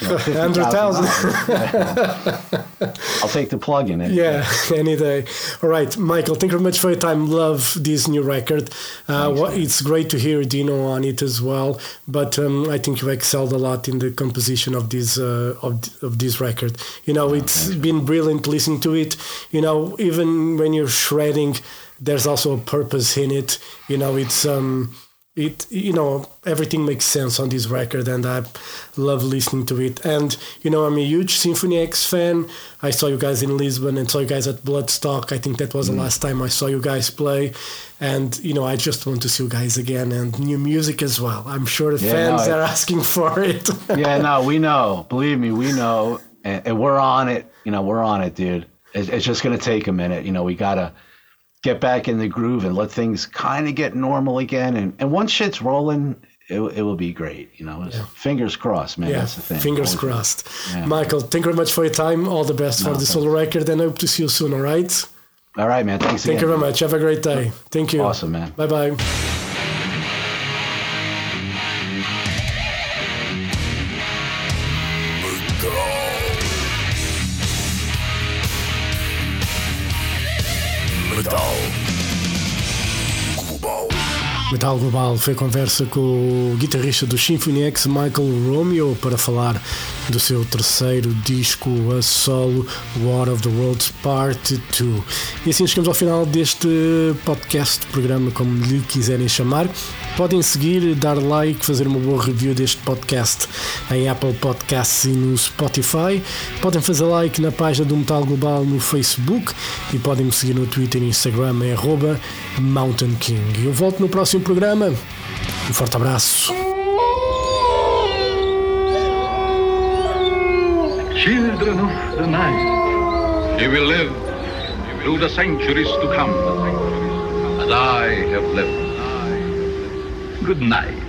you know, $100,000. $50,000. I'll take the plug-in. any day. Yeah, any day. All right, Michael, thank you very much for your time. Love this new record. Uh, wha- it's great to hear Dino on it as well. But um, I think you excelled a lot in the composition of this uh, of, of this record. You know, it's been brilliant listening to it. You know, even when you're shredding, there's also a purpose in it. You know, it's um, it you know everything makes sense on this record and i love listening to it and you know i'm a huge symphony x fan i saw you guys in lisbon and saw you guys at bloodstock i think that was the mm. last time i saw you guys play and you know i just want to see you guys again and new music as well i'm sure the Yeah, fans no, are asking for it yeah, no, we know. Believe me, we know, and, and we're on it. You know, we're on it, dude. It's, it's just gonna take a minute. You know, we gotta get back in the groove and let things kind of get normal again. And and once shit's rolling, it, it will be great. You know, It's- fingers crossed, man. yeah That's the thing. fingers Always- crossed Yeah. michael thank you very much for your time all the best for No, the thanks. solo record and i hope to see you soon all right All right, man. Thanks thank you very much have a great day thank you Awesome, man. bye bye Metal Global foi conversa com o guitarrista do Symphony X, Michael Romeo, para falar do seu terceiro disco a solo War of the Worlds Part 2. E assim chegamos ao final deste podcast, programa como lhe quiserem chamar. Podem seguir, dar like, fazer uma boa review deste podcast em Apple Podcasts e no Spotify. Podem fazer like na página do Metal Global no Facebook e podem me seguir no Twitter e Instagram arroba Mountain King. Eu volto no próximo programa. Um forte abraço. Children of the night, you will live through the centuries to come, as I have lived. Good night.